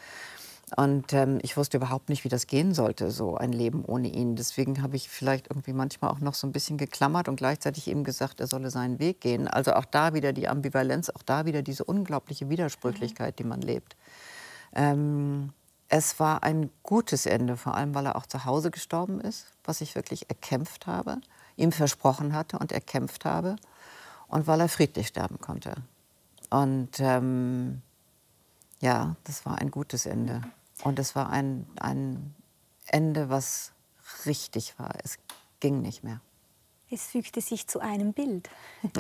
Und ähm, ich wusste überhaupt nicht, wie das gehen sollte, so ein Leben ohne ihn. Deswegen habe ich vielleicht irgendwie manchmal auch noch so ein bisschen geklammert und gleichzeitig ihm gesagt, er solle seinen Weg gehen. Also auch da wieder die Ambivalenz, auch da wieder diese unglaubliche Widersprüchlichkeit, die man lebt. Ähm, es war ein gutes Ende, vor allem weil er auch zu Hause gestorben ist, was ich wirklich erkämpft habe, ihm versprochen hatte und erkämpft habe und weil er friedlich sterben konnte. Und ähm, ja, das war ein gutes Ende. Und es war ein, ein Ende, was richtig war. Es ging nicht mehr. Es fügte sich zu einem Bild. *laughs*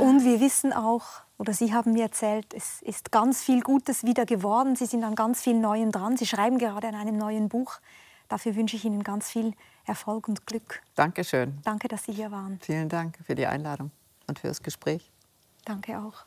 und wir wissen auch, oder Sie haben mir erzählt, es ist ganz viel Gutes wieder geworden. Sie sind an ganz viel Neuem dran. Sie schreiben gerade an einem neuen Buch. Dafür wünsche ich Ihnen ganz viel Erfolg und Glück. Dankeschön. Danke, dass Sie hier waren. Vielen Dank für die Einladung und für das Gespräch. Danke auch.